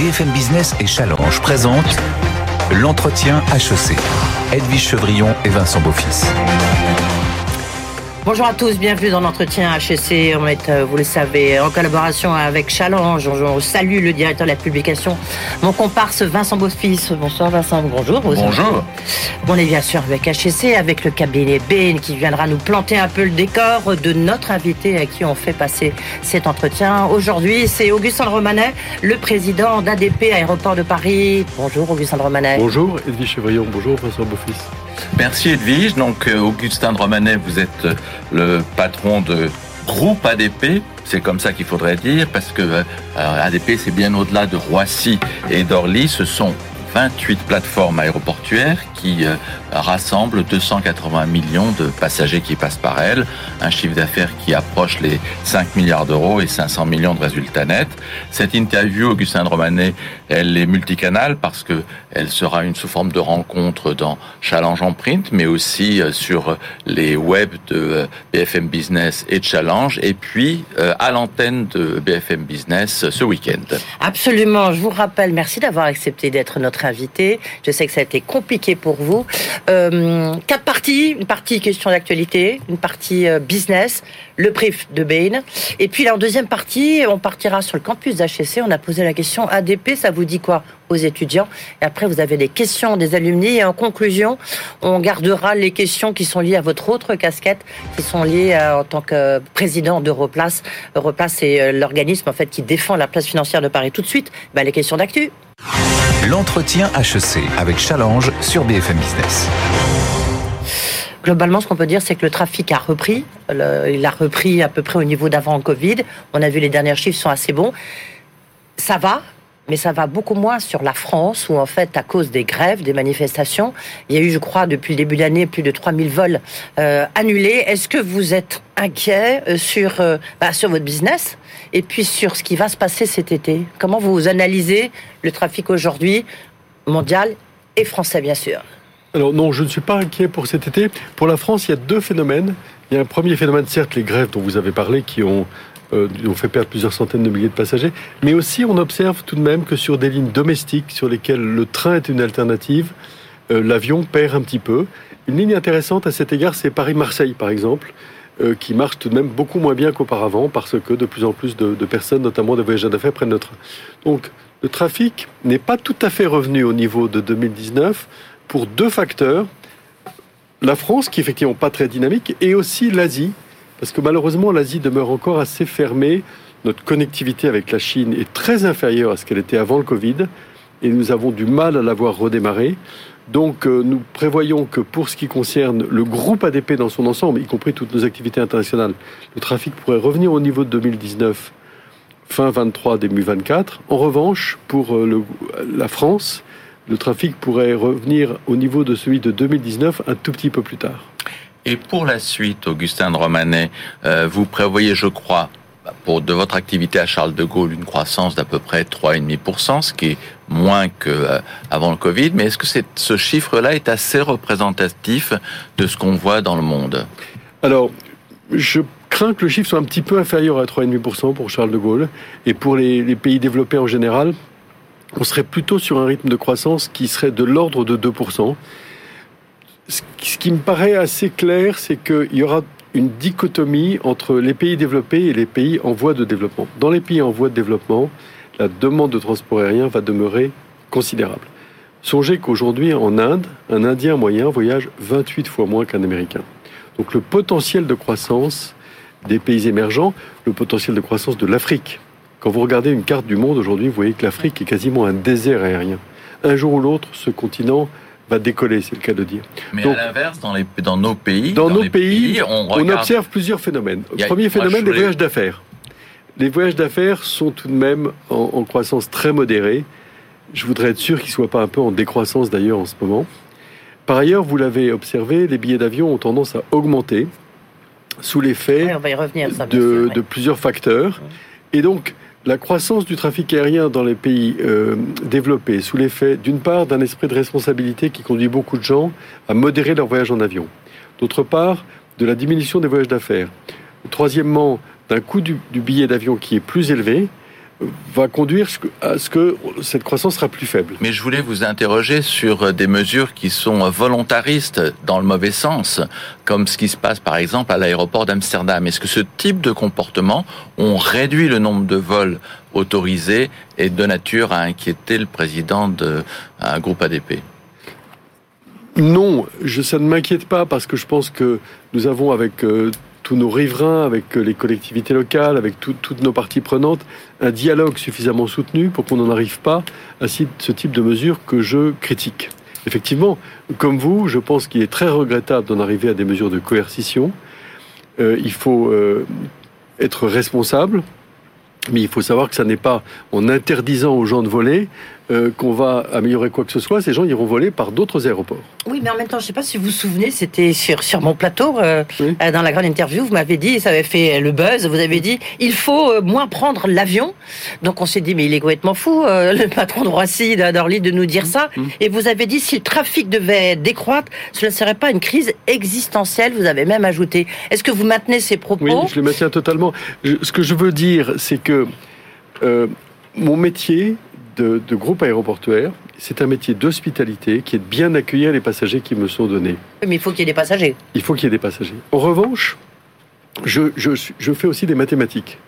BFM Business et Challenge présentent l'entretien HEC. Edwige Chevrillon et Vincent Beaufils. Bonjour à tous, bienvenue dans l'entretien HEC. On est, euh, vous le savez, en collaboration avec Challenge. On salue le directeur de la publication, mon comparse Vincent Beaufils. Bonsoir Vincent, bonjour. Bonjour. On est bien sûr avec HEC, avec le cabinet Bain qui viendra nous planter un peu le décor de notre invité à qui on fait passer cet entretien. Aujourd'hui, c'est Augustin Romanet, le président d'ADP Aéroport de Paris. Bonjour Augustin Romanet. Bonjour Edwige Chevrillon, bonjour Vincent Beaufils. Merci Edwige. Donc euh, Augustin de Romanet, vous êtes euh, le patron de groupe ADP. C'est comme ça qu'il faudrait dire, parce que euh, ADP, c'est bien au-delà de Roissy et d'Orly. Ce sont 28 plateformes aéroportuaires qui euh, rassemblent 280 millions de passagers qui passent par elles, un chiffre d'affaires qui approche les 5 milliards d'euros et 500 millions de résultats nets. Cette interview, Augustin de Romanet, elle est multicanale parce que elle sera une sous forme de rencontre dans Challenge en print, mais aussi euh, sur les webs de euh, BFM Business et Challenge, et puis à l'antenne de BFM Business ce week-end. Absolument. Je vous rappelle, merci d'avoir accepté d'être notre invité. Je sais que ça a été compliqué pour vous. Euh, quatre parties, une partie question d'actualité, une partie euh, business, le brief de Bain, et puis là, en deuxième partie, on partira sur le campus d'HEC. On a posé la question ADP, ça vous dit quoi aux étudiants? Et après, vous avez des questions des alumni. Et en conclusion, on gardera les questions qui sont liées à votre autre casquette, qui sont liées en tant que président d'Europlace. Europlace, c'est euh, l'organisme en fait qui défend la place financière de Paris. Tout de suite, bah, les questions d'actu. L'entretien HEC avec Challenge sur BFM Business. Globalement, ce qu'on peut dire, c'est que le trafic a repris. il a repris à peu près au niveau d'avant Covid. On a vu les derniers chiffres sont assez bons. Ça va, mais ça va beaucoup moins sur la France, où en fait, à cause des grèves, des manifestations, il y a eu, je crois, depuis le début de l'année, plus de 3000 vols euh, annulés. Est-ce que vous êtes inquiet euh, sur, euh, bah, sur votre business et puis sur ce qui va se passer cet été? Comment vous analysez le trafic aujourd'hui, mondial et français, bien sûr? Alors non, je ne suis pas inquiet pour cet été. Pour la France, il y a deux phénomènes. Il y a un premier phénomène, certes, les grèves dont vous avez parlé, qui ont euh, on fait perdre plusieurs centaines de milliers de passagers. Mais aussi, on observe tout de même que sur des lignes domestiques sur lesquelles le train est une alternative, euh, l'avion perd un petit peu. Une ligne intéressante à cet égard, c'est Paris-Marseille, par exemple, euh, qui marche tout de même beaucoup moins bien qu'auparavant parce que de plus en plus de, de personnes, notamment des voyageurs d'affaires, prennent le train. Donc, le trafic n'est pas tout à fait revenu au niveau de 2019 pour deux facteurs. La France, qui est effectivement pas très dynamique, et aussi l'Asie, parce que malheureusement, l'Asie demeure encore assez fermée. Notre connectivité avec la Chine est très inférieure à ce qu'elle était avant le Covid, et nous avons du mal à l'avoir redémarré. Donc euh, nous prévoyons que pour ce qui concerne le groupe ADP dans son ensemble, y compris toutes nos activités internationales, le trafic pourrait revenir au niveau de 2019, fin 23, début 24. En revanche, pour euh, la France, le trafic pourrait revenir au niveau de celui de 2019 un tout petit peu plus tard. Et pour la suite, Augustin de Romanet, euh, vous prévoyez, je crois, pour de votre activité à Charles de Gaulle, une croissance d'à peu près 3,5%, ce qui est moins qu'avant euh, le Covid. Mais est-ce que ce chiffre-là est assez représentatif de ce qu'on voit dans le monde? Alors, je crains que le chiffre soit un petit peu inférieur à 3,5% pour Charles de Gaulle. Et pour les pays développés en général, on serait plutôt sur un rythme de croissance qui serait de l'ordre de 2% ce qui me paraît assez clair, c'est qu'il y aura une dichotomie entre les pays développés et les pays en voie de développement. Dans les pays en voie de développement, la demande de transport aérien va demeurer considérable. Songez qu'aujourd'hui, en Inde, un Indien moyen voyage 28 fois moins qu'un Américain. Donc le potentiel de croissance des pays émergents, le potentiel de croissance de l'Afrique. Quand vous regardez une carte du monde aujourd'hui, vous voyez que l'Afrique est quasiment un désert aérien. Un jour ou l'autre, ce continent va décoller, c'est le cas de dire. Mais à l'inverse, dans, dans nos pays, dans, nos pays, on, observe plusieurs phénomènes. Le premier phénomène, les voyages d'affaires. Les voyages d'affaires sont tout de même en, croissance très modérée. Je voudrais être sûr qu'ils ne soient pas un peu en décroissance d'ailleurs en ce moment. Par ailleurs, vous l'avez observé, les billets d'avion ont tendance à augmenter sous l'effet de, de, plusieurs facteurs. Et donc, la croissance du trafic aérien dans les pays euh, développés, sous l'effet d'une part d'un esprit de responsabilité qui conduit beaucoup de gens à modérer leur voyage en avion, d'autre part de la diminution des voyages d'affaires, troisièmement d'un coût du, billet d'avion qui est plus élevé, va conduire à ce que cette croissance sera plus faible. Mais je voulais vous interroger sur des mesures qui sont volontaristes dans le mauvais sens, comme ce qui se passe par exemple à l'aéroport d'Amsterdam. Est-ce que ce type de comportement ont réduit le nombre de vols autorisés et de nature à inquiéter le président d'un groupe ADP non, je, ça ne m'inquiète pas parce que je pense que nous avons avec euh, tous nos riverains, avec euh, les collectivités locales, avec toutes nos parties prenantes, un dialogue suffisamment soutenu pour qu'on n'en arrive pas à ce type de mesures que je critique. Effectivement, comme vous, je pense qu'il est très regrettable d'en arriver à des mesures de coercition. Euh, il faut être responsable, mais il faut savoir que ça n'est pas en interdisant aux gens de voler euh, qu'on va améliorer quoi que ce soit, ces gens iront voler par d'autres aéroports. Oui, mais en même temps, je ne sais pas si vous vous souvenez, c'était sur, sur mon plateau, euh, euh, dans la grande interview, vous m'avez dit, ça avait fait le buzz, vous avez dit, il faut moins prendre l'avion. Donc on s'est dit, mais il est complètement fou, le patron de Roissy, d'Orly, de nous dire ça. Mm. Et vous avez dit, si le trafic devait décroître, ce ne serait pas une crise existentielle, vous avez même ajouté. Est-ce que vous maintenez ces propos? Oui, je les maintiens totalement. ce que je veux dire, c'est que mon métier, de, groupe aéroportuaire. C'est un métier d'hospitalité qui est de bien accueillir les passagers qui me sont donnés. Mais il faut qu'il y ait des passagers. Il faut qu'il y ait des passagers. En revanche, je, je fais aussi des mathématiques.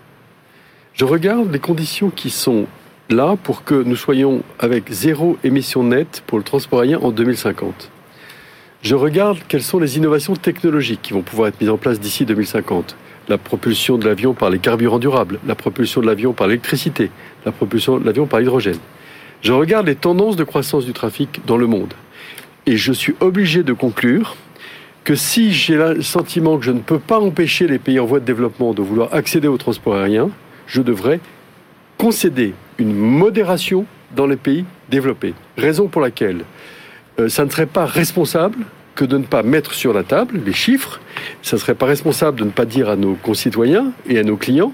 Je regarde les conditions qui sont là pour que nous soyons avec zéro émission nette pour le transport aérien en 2050. Je regarde quelles sont les innovations technologiques qui vont pouvoir être mises en place d'ici 2050 la propulsion de l'avion par les carburants durables, la propulsion de l'avion par l'électricité, la propulsion de l'avion par l'hydrogène. Je regarde les tendances de croissance du trafic dans le monde. Et je suis obligé de conclure que si j'ai le sentiment que je ne peux pas empêcher les pays en voie de développement de vouloir accéder au transport aérien, je devrais concéder une modération dans les pays développés. Raison pour laquelle euh, ça ne serait pas responsable que de ne pas mettre sur la table les chiffres. Ça ne serait pas responsable de ne pas dire à nos concitoyens et à nos clients,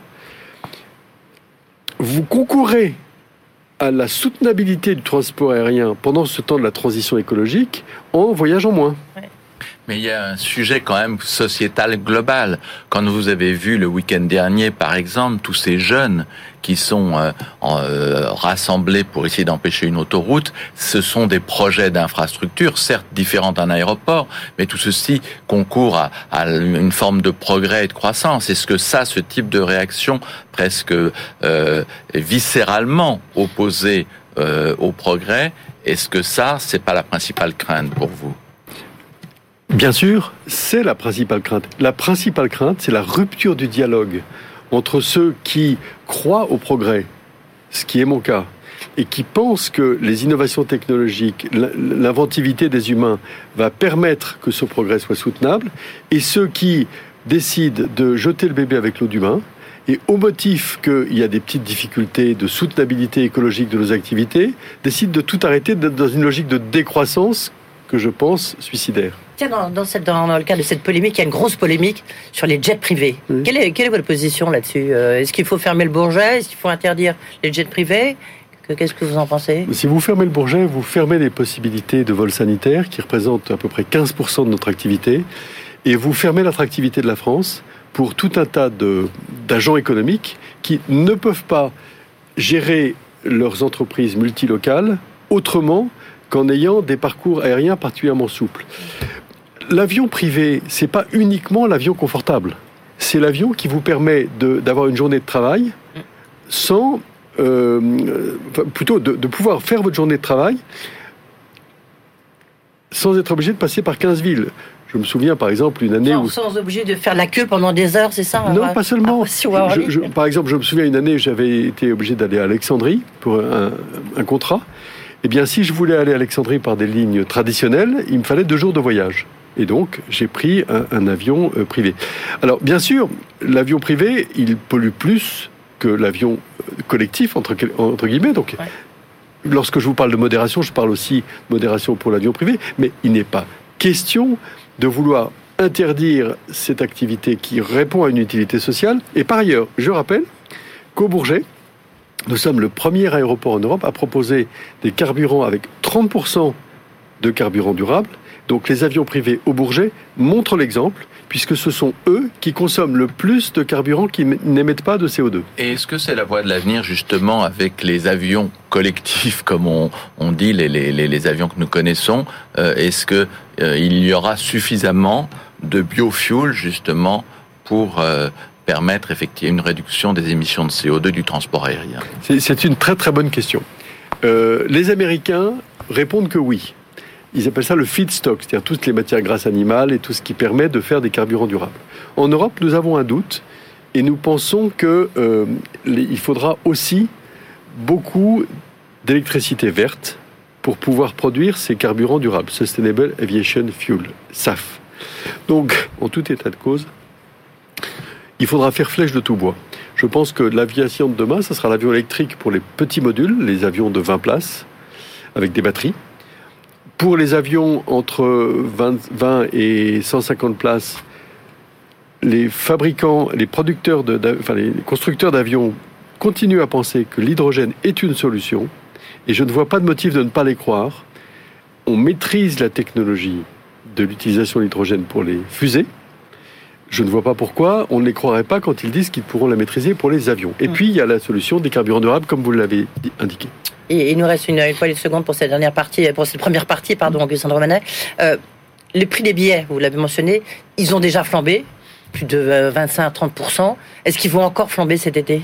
vous concourez à la soutenabilité du transport aérien pendant ce temps de la transition écologique en voyageant moins. Mais il y a un sujet quand même sociétal global. Quand vous avez vu le week-end dernier, par exemple, tous ces jeunes qui sont euh, euh, rassemblés pour essayer d'empêcher une autoroute, ce sont des projets d'infrastructure, certes différents d'un aéroport, mais tout ceci concourt à, une forme de progrès et de croissance. Est-ce que ça, ce type de réaction presque euh, viscéralement opposée au progrès, est-ce que ça, c'est pas la principale crainte pour vous? Bien sûr, c'est la principale crainte. La principale crainte, c'est la rupture du dialogue entre ceux qui croient au progrès, ce qui est mon cas, et qui pensent que les innovations technologiques, l'inventivité des humains va permettre que ce progrès soit soutenable, et ceux qui décident de jeter le bébé avec l'eau du bain, et au motif qu'il y a des petites difficultés de soutenabilité écologique de nos activités, décident de tout arrêter dans une logique de décroissance que je pense suicidaire. Tiens, dans, dans, le cas de cette polémique, il y a une grosse polémique sur les jets privés. Quelle, est, quelle, est, votre position là-dessus euh, Est-ce qu'il faut fermer le Bourget Est-ce qu'il faut interdire les jets privés? Qu'est-ce que vous en pensez? Si vous fermez le Bourget, vous fermez les possibilités de vol sanitaire qui représentent à peu près 15% de notre activité et vous fermez l'attractivité de la France pour tout un tas d'agents économiques qui ne peuvent pas gérer leurs entreprises multilocales autrement qu'en ayant des parcours aériens particulièrement souples. L'avion privé, c'est pas uniquement l'avion confortable. C'est l'avion qui vous permet d'avoir une journée de travail sans, euh, plutôt de, pouvoir faire votre journée de travail sans être obligé de passer par 15 villes. Je me souviens par exemple une année où... Sans obligé de faire la queue pendant des heures, c'est ça Non, pas seulement. Ah, par exemple, je me souviens une année où j'avais été obligé d'aller à Alexandrie pour un contrat. Eh bien, si je voulais aller à Alexandrie par des lignes traditionnelles, il me fallait deux jours de voyage. Et donc, j'ai pris un, avion euh, privé. Alors, bien sûr, l'avion privé, il pollue plus que l'avion euh, collectif, entre, entre guillemets. Donc, lorsque je vous parle de modération, je parle aussi de modération pour l'avion privé. Mais il n'est pas question de vouloir interdire cette activité qui répond à une utilité sociale. Et par ailleurs, je rappelle qu'au Bourget, nous sommes le premier aéroport en Europe à proposer des carburants avec 30% de carburant durable, Donc les avions privés au Bourget montrent l'exemple puisque ce sont eux qui consomment le plus de carburant qui n'émettent pas de CO2. Et est-ce que c'est la voie de l'avenir justement avec les avions collectifs, comme on, dit, les, avions que nous connaissons euh, Est-ce qu'il euh, y aura suffisamment de biofuel justement pour euh, permettre effectivement une réduction des émissions de CO2 du transport aérien C'est une très très bonne question. les Américains répondent que oui ils appellent ça le feedstock, c'est-à-dire toutes les matières grasses animales et tout ce qui permet de faire des carburants durables. En Europe, nous avons un doute et nous pensons qu'il euh, faudra aussi beaucoup d'électricité verte pour pouvoir produire ces carburants durables, Sustainable Aviation Fuel, SAF. Donc, en tout état de cause, il faudra faire flèche de tout bois. Je pense que l'aviation de demain, ce sera l'avion électrique pour les petits modules, les avions de 20 places, avec des batteries. Pour les avions entre 20, et 150 places, les fabricants, les producteurs, de, enfin les constructeurs d'avions continuent à penser que l'hydrogène est une solution, et je ne vois pas de motif de ne pas les croire. On maîtrise la technologie de l'utilisation de l'hydrogène pour les fusées. Je ne vois pas pourquoi on ne les croirait pas quand ils disent qu'ils pourront la maîtriser pour les avions. Et mm. puis, il y a la solution des carburants durables, comme vous l'avez indiqué il nous reste une, une poignée de secondes pour cette dernière partie, pour cette première partie, pardon, Augustin Romanet. Euh, les prix des billets, vous l'avez mentionné, ils ont déjà flambé, plus de 25 à 30% Est-ce qu'ils vont encore flamber cet été?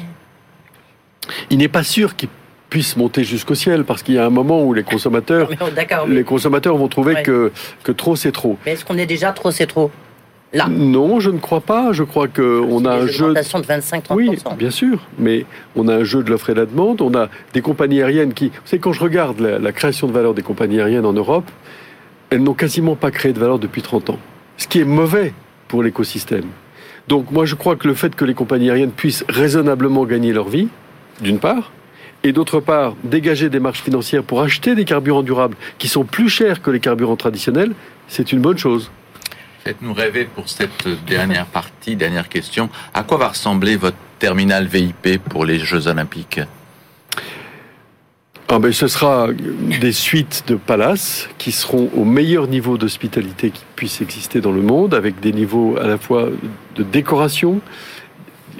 Il n'est pas sûr qu'ils puissent monter jusqu'au ciel parce qu'il y a un moment où les consommateurs, les consommateurs vont trouver que, que trop c'est trop. Mais est-ce qu'on est déjà trop c'est trop? Non, je ne crois pas. Je crois qu'on a un jeu. de 25-30%. Oui, bien sûr. Mais on a un jeu de l'offre et de la demande. On a des compagnies aériennes qui. Vous savez, quand je regarde la, création de valeur des compagnies aériennes en Europe, elles n'ont quasiment pas créé de valeur depuis 30 ans. Ce qui est mauvais pour l'écosystème. Donc, moi, je crois que le fait que les compagnies aériennes puissent raisonnablement gagner leur vie, d'une part, et d'autre part, dégager des marges financières pour acheter des carburants durables qui sont plus chers que les carburants traditionnels, c'est une bonne chose. Faites-nous rêver pour cette dernière partie, dernière question. À quoi va ressembler votre terminal VIP pour les Jeux Olympiques? Ah ben, ce sera des suites de palaces qui seront au meilleur niveau d'hospitalité qui puisse exister dans le monde, avec des niveaux à la fois de décoration,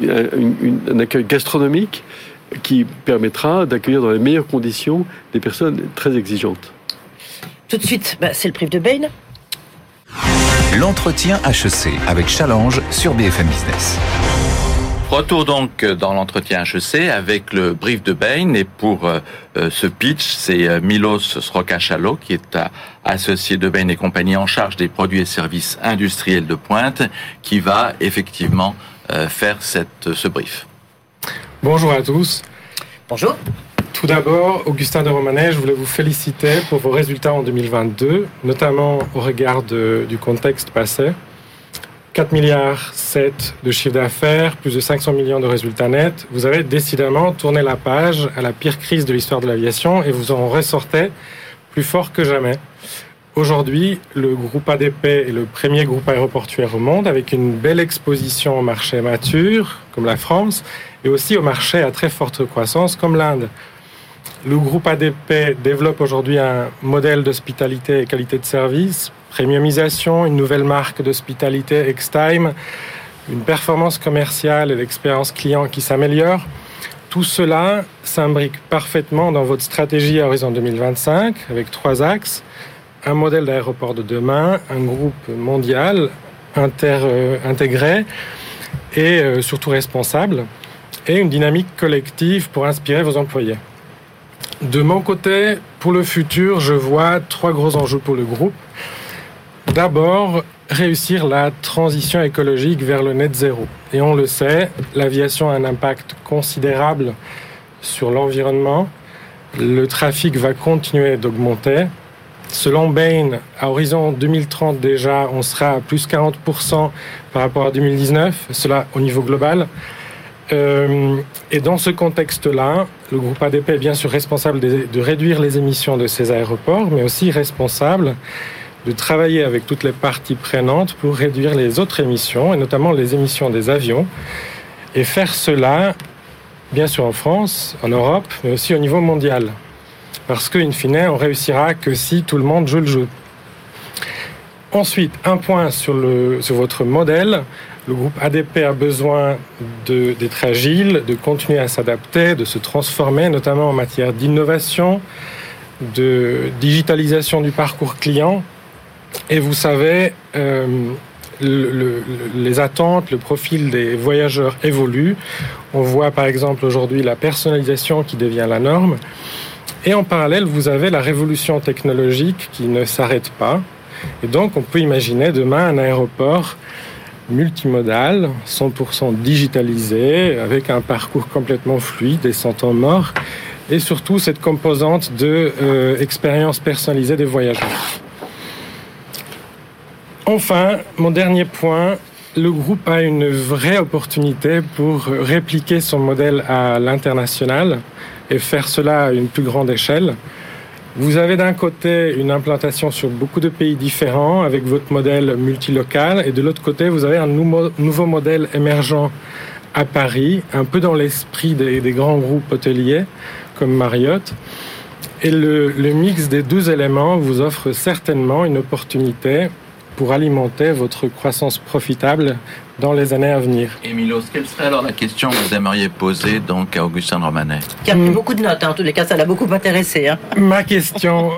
un accueil gastronomique qui permettra d'accueillir dans les meilleures conditions des personnes très exigeantes. Tout de suite, bah, c'est le prix de Bain. L'entretien HEC avec Challenge sur BFM Business. Retour donc dans l'entretien HEC avec le brief de Bain et pour euh, euh, ce pitch, c'est euh, Milos Srokachalo qui est associé de Bain et compagnie en charge des produits et services industriels de pointe qui va effectivement faire cette, ce brief. Bonjour à tous. Bonjour. Tout d'abord, Augustin de Romanet, je voulais vous féliciter pour vos résultats en 2022, notamment au regard du contexte passé. 4 milliards 7 de chiffre d'affaires, plus de 500 millions de résultats nets. Vous avez décidément tourné la page à la pire crise de l'histoire de l'aviation et vous en ressortez plus fort que jamais. Aujourd'hui, le groupe ADP est le premier groupe aéroportuaire au monde avec une belle exposition au marché mature, comme la France, et aussi au marché à très forte croissance, comme l'Inde. Le groupe ADP développe aujourd'hui un modèle d'hospitalité et qualité de service, premiumisation, une nouvelle marque d'hospitalité X-Time, une performance commerciale et l'expérience client qui s'améliore. Tout cela s'imbrique parfaitement dans votre stratégie à horizon 2025 avec trois axes. Un modèle d'aéroport de demain, un groupe mondial euh, intégré et euh, surtout responsable, et une dynamique collective pour inspirer vos employés. De mon côté, pour le futur, je vois trois gros enjeux pour le groupe. D'abord, réussir la transition écologique vers le net zéro. Et on le sait, l'aviation a un impact considérable sur l'environnement. Le trafic va continuer d'augmenter. Selon Bain, à horizon 2030 déjà, on sera à plus 40% par rapport à 2019, cela au niveau global. Euh, et dans ce contexte-là, le groupe ADP est bien sûr responsable de, réduire les émissions de ces aéroports, mais aussi responsable de travailler avec toutes les parties prenantes pour réduire les autres émissions, et notamment les émissions des avions, et faire cela, bien sûr en France, en Europe, mais aussi au niveau mondial. Parce qu'in fine, on réussira que si tout le monde joue le jeu. Ensuite, un point sur, le, sur votre modèle. Le groupe ADP a besoin d'être agile, de continuer à s'adapter, de se transformer, notamment en matière d'innovation, de digitalisation du parcours client. Et vous savez, euh, les attentes, le profil des voyageurs évoluent. On voit par exemple aujourd'hui la personnalisation qui devient la norme. Et en parallèle, vous avez la révolution technologique qui ne s'arrête pas. Et donc, on peut imaginer demain un aéroport multimodal, 100% digitalisé, avec un parcours complètement fluide et sans temps mort, et surtout cette composante de euh, expérience personnalisée des voyageurs. Enfin, mon dernier point, le groupe a une vraie opportunité pour répliquer son modèle à l'international et faire cela à une plus grande échelle. Vous avez d'un côté une implantation sur beaucoup de pays différents avec votre modèle multilocal et de l'autre côté vous avez un nouveau modèle émergent à Paris, un peu dans l'esprit des, grands groupes hôteliers comme Marriott. Et le mix des deux éléments vous offre certainement une opportunité pour alimenter votre croissance profitable dans les années à venir. Emilos, quelle serait alors la question que vous aimeriez poser donc à Augustin Romanet Qui a pris beaucoup de notes, hein. en tous les cas, ça l'a beaucoup intéressé. Hein. Ma question,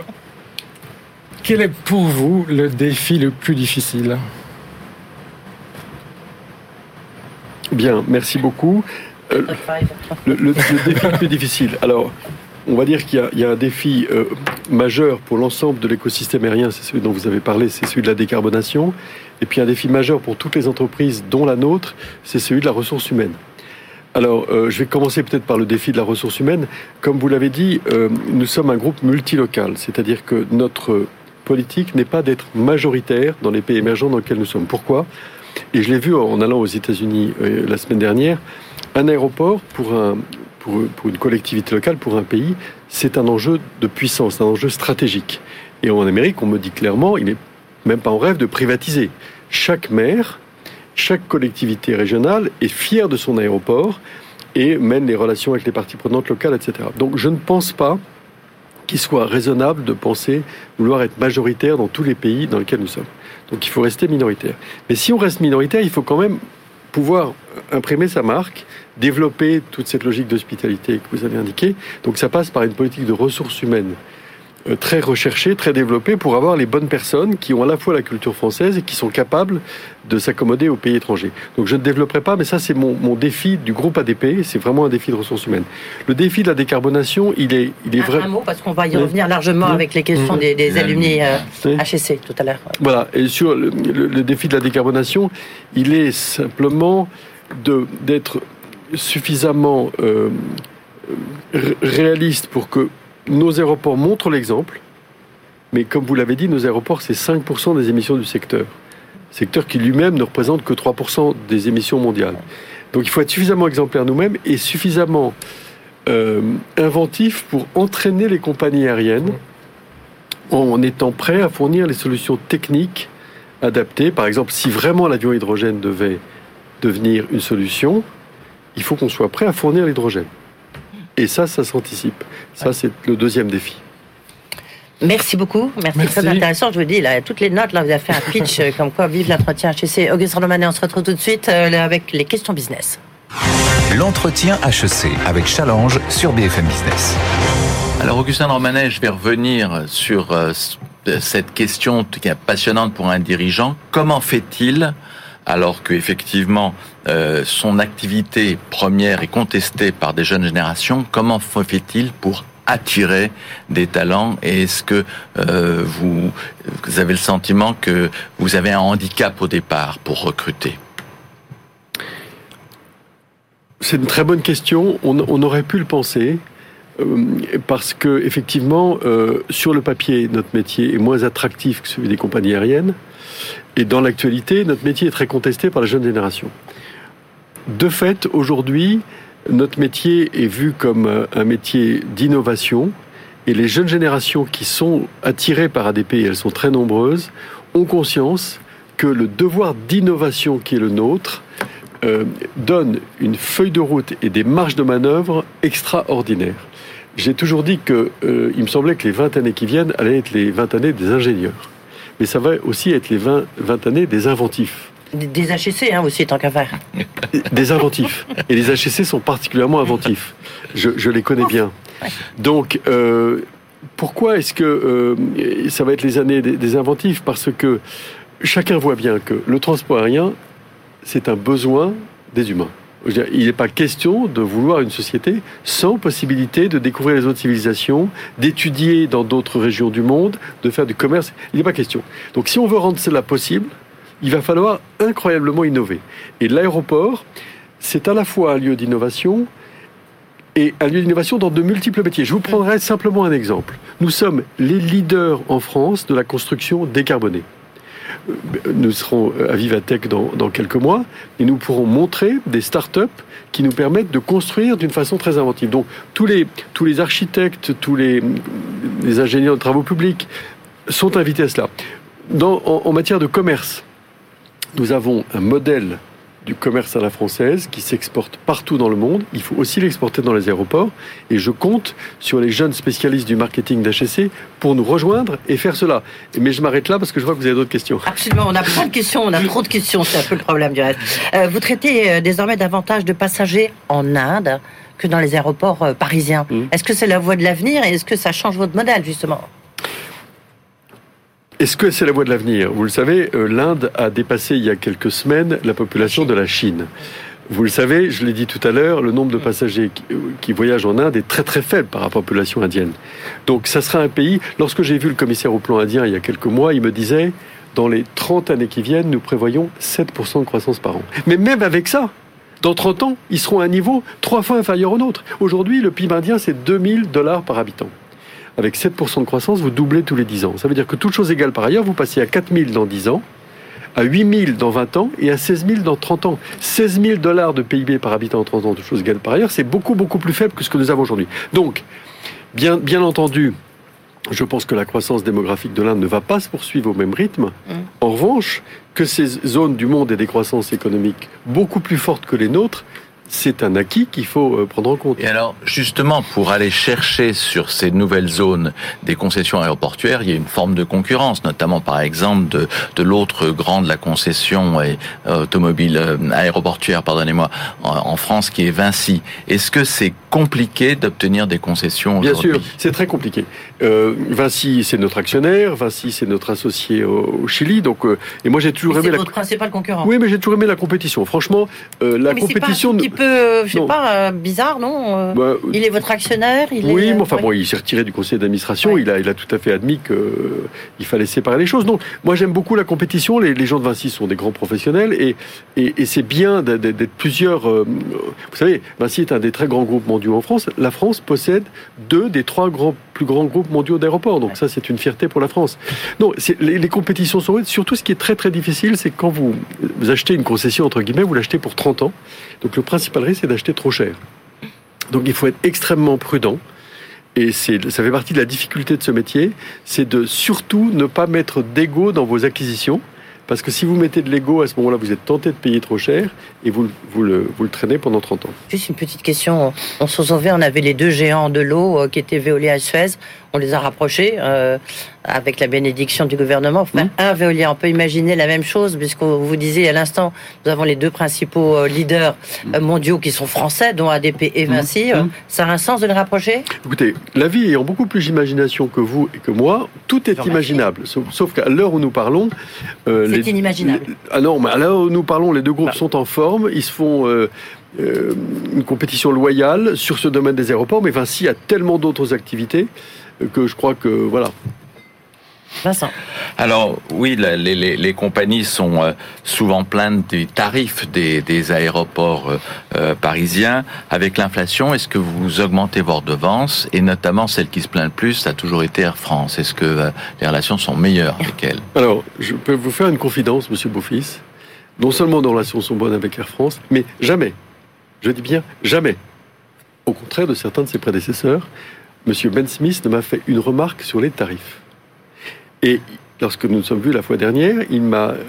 quel est pour vous le défi le plus difficile? Bien, merci beaucoup. Euh, le, le, défi le plus difficile. Alors, on va dire qu'il y, a un défi euh, majeur pour l'ensemble de l'écosystème aérien, c'est celui dont vous avez parlé, c'est celui de la décarbonation. Et puis un défi majeur pour toutes les entreprises, dont la nôtre, c'est celui de la ressource humaine. Alors, euh, je vais commencer peut-être par le défi de la ressource humaine. Comme vous l'avez dit, euh, nous sommes un groupe multilocal, c'est-à-dire que notre politique n'est pas d'être majoritaire dans les pays émergents dans lesquels nous sommes. Pourquoi? Et je l'ai vu en allant aux États-Unis la semaine dernière. Un aéroport pour pour, une collectivité locale, pour un pays, c'est un enjeu de puissance, un enjeu stratégique. Et en Amérique, on me dit clairement, il n'est même pas en rêve de privatiser. Chaque maire, chaque collectivité régionale est fière de son aéroport et mène les relations avec les parties prenantes locales, etc. Donc je ne pense pas qu'il soit raisonnable de penser vouloir être majoritaire dans tous les pays dans lesquels nous sommes. Donc il faut rester minoritaire. Mais si on reste minoritaire, il faut quand même pouvoir imprimer sa marque, développer toute cette logique d'hospitalité que vous avez indiquée. Donc ça passe par une politique de ressources humaines très recherchée, très développée pour avoir les bonnes personnes qui ont à la fois la culture française et qui sont capables de s'accommoder aux pays étrangers. Donc je ne développerai pas, mais ça c'est mon, défi du groupe ADP, c'est vraiment un défi de ressources humaines. Le défi de la décarbonation, il est, il est vrai. Un mot, parce qu'on va y revenir largement avec les questions des, des alumni HEC euh, tout à l'heure. Voilà, et sur le, défi de la décarbonation, il est simplement d'être suffisamment euh, réaliste pour que nos aéroports montrent l'exemple. Mais comme vous l'avez dit, nos aéroports, c'est 5% des émissions du secteur. Secteur qui lui-même ne représente que 3% des émissions mondiales. Donc il faut être suffisamment exemplaire nous-mêmes et suffisamment euh, inventif pour entraîner les compagnies aériennes en étant prêt à fournir les solutions techniques adaptées. Par exemple, si vraiment l'avion hydrogène devait devenir une solution, il faut qu'on soit prêt à fournir l'hydrogène. Et ça, ça s'anticipe. Ça, c'est le deuxième défi. Merci beaucoup. Merci, Merci. très intéressant. Je vous dis, là, toutes les notes, là, vous avez fait un pitch euh, comme quoi vive l'entretien HEC. Augustin Romanet, on se retrouve tout de suite euh, avec les questions business. L'entretien HEC avec Challenge sur BFM Business. Alors, Augustin Romanet, je vais revenir sur euh, cette question qui est passionnante pour un dirigeant. Comment fait-il alors qu'effectivement euh, son activité première est contestée par des jeunes générations, comment fait-il pour attirer des talents? Est-ce que euh, vous, avez le sentiment que vous avez un handicap au départ pour recruter? C'est une très bonne question. On, on aurait pu le penser euh, parce que effectivement, euh, sur le papier, notre métier est moins attractif que celui des compagnies aériennes. Et dans l'actualité, notre métier est très contesté par la jeune génération. De fait, aujourd'hui, notre métier est vu comme euh, un métier d'innovation et les jeunes générations qui sont attirées par ADP, elles sont très nombreuses, ont conscience que le devoir d'innovation qui est le nôtre euh, donne une feuille de route et des marges de manœuvre extraordinaires. J'ai toujours dit que euh, me semblait que les 20 années qui viennent allaient être les 20 années des ingénieurs mais ça va aussi être les 20, 20 années des inventifs. Des HEC hein, aussi, tant qu'à faire. Des inventifs. Et les HEC sont particulièrement inventifs. Je, je les connais bien. Donc, euh, pourquoi est-ce que euh, ça va être les années des, des inventifs? Parce que chacun voit bien que le transport aérien, c'est un besoin des humains. Il n'est pas question de vouloir une société sans possibilité de découvrir les autres civilisations, d'étudier dans d'autres régions du monde, de faire du commerce. Il n'est pas question. Donc si on veut rendre cela possible, il va falloir incroyablement innover. Et l'aéroport, c'est à la fois un lieu d'innovation et un lieu d'innovation dans de multiples métiers. Je vous prendrai simplement un exemple. Nous sommes les leaders en France de la construction décarbonée. Euh, Nous serons à Vivatech dans, quelques mois et nous pourrons montrer des start-up qui nous permettent de construire d'une façon très inventive. Donc tous les, tous les architectes, tous les, ingénieurs de travaux publics sont invités à cela. En matière de commerce, nous avons un modèle du commerce à la française qui s'exporte partout dans le monde. Il faut aussi l'exporter dans les aéroports. Et je compte sur les jeunes spécialistes du marketing d'HSC pour nous rejoindre et faire cela. Mais je m'arrête là parce que je vois que vous avez d'autres questions. Absolument, on a plein de questions, on a trop de questions, c'est un peu le problème du reste. Euh, vous traitez euh, désormais davantage de passagers en Inde que dans les aéroports euh, parisiens. Mm. Est-ce que c'est la voie de l'avenir et est-ce que ça change votre modèle justement? Est-ce que c'est la voie de l'avenir? Vous le savez, euh, l'Inde a dépassé il y a quelques semaines la population de la Chine. Vous le savez, je l'ai dit tout à l'heure, le nombre de passagers qui, euh, qui voyagent en Inde est très très faible par rapport à la population indienne. Donc ça sera un pays, lorsque j'ai vu le commissaire au plan indien il y a quelques mois, il me disait, dans les 30 années qui viennent, nous prévoyons 7% de croissance par an. Mais même avec ça, dans 30 ans, ils seront à un niveau trois fois inférieur au nôtre. Aujourd'hui, le PIB indien, c'est 2000 dollars par habitant. Avec 7% de croissance, vous doublez tous les 10 ans. Ça veut dire que toutes choses égales par ailleurs, vous passez à 4000 dans 10 ans, à 8000 dans 20 ans et à 16 000 dans 30 ans. 16 000 dollars de PIB par habitant en 30 ans, toutes choses égales par ailleurs, c'est beaucoup, beaucoup plus faible que ce que nous avons aujourd'hui. Donc, bien, bien entendu, je pense que la croissance démographique de l'Inde ne va pas se poursuivre au même rythme. Mm. En revanche, que ces zones du monde aient des croissances économiques beaucoup plus fortes que les nôtres, c'est un acquis qu'il faut euh, prendre en compte. Et alors, justement, pour aller chercher sur ces nouvelles zones des concessions aéroportuaires, il y a une forme de concurrence, notamment par exemple de, de l'autre grand de la concession et, euh, automobile euh, aéroportuaire, pardonnez-moi, en, en France, qui est Vinci. Est-ce que c'est compliqué d'obtenir des concessions Bien sûr, c'est très compliqué. Euh, Vinci, c'est notre actionnaire. Vinci, c'est notre associé au, au Chili. Donc, euh, et moi, j'ai toujours C'est aimé la. votre principal concurrent. Oui, mais j'ai toujours aimé la compétition. Franchement, euh, la Mais c'est compétition. Peu, euh, je sais Non. pas, euh, bizarre, non euh, Bah, Il est votre actionnaire il oui, est, mais enfin bon, il s'est retiré du conseil d'administration. Ouais. Il a, il a tout à fait admis que euh, il fallait séparer les choses. Donc, moi, j'aime beaucoup la compétition. Les, les gens de Vinci sont des grands professionnels et et, et c'est bien d'être d'être plusieurs. euh, vous savez, Vinci est un des très grands groupes mondiaux en France. La France possède deux des trois grands plus grands groupes mondiaux d'aéroports. Donc ça, c'est une fierté pour la France. Non, les, les compétitions sont. Surtout, ce qui est très très difficile, c'est quand vous, vous achetez une concession entre guillemets, vous l'achetez pour 30 ans. Donc le principal risque, c'est d'acheter trop cher. Donc il faut être extrêmement prudent. Et c'est, ça fait partie de la difficulté de ce métier, c'est de surtout ne pas mettre d'ego dans vos acquisitions. Parce que si vous mettez de l'ego, à ce moment-là, vous êtes tenté de payer trop cher et vous, le, traînez pendant 30 ans. Juste une petite question. On se souvient, on avait les deux géants de l'eau euh, qui étaient Veolia et Suez. On les a rapprochés euh, avec la bénédiction du gouvernement. Enfin, Mmh. un Veolia, on peut imaginer la même chose puisque vous disiez à l'instant, nous avons les deux principaux euh, leaders euh, mondiaux qui sont français, dont ADP et Vinci. Mmh. Ça a un sens de les rapprocher? Écoutez, la vie ayant beaucoup plus d'imagination que vous et que moi, tout est imaginable. Sauf, sauf qu'à l'heure où nous parlons... euh, C'est inimaginable. les- ah non, mais à l'heure où nous parlons, les deux groupes Bah. sont en forme. Ils se font euh, une compétition loyale sur ce domaine des aéroports. Mais Vinci a tellement d'autres activités que je crois que... Voilà. Vincent. Alors oui, les, les- les compagnies sont euh, souvent plaintes des tarifs des, des aéroports euh, euh, parisiens. Avec l'inflation, est-ce que vous augmentez vos redevances? Et notamment celle qui se plaint le plus, ça a toujours été Air France. Est-ce que euh, les relations sont meilleures avec elle? Alors, je peux vous faire une confidence, Monsieur Beaufils. Non seulement nos relations sont bonnes avec Air France, mais jamais, je dis bien jamais, au contraire de certains de ses prédécesseurs, Monsieur Ben Smith m'a fait une remarque sur les tarifs. Et lorsque nous nous sommes vus la fois dernière, il m'a euh,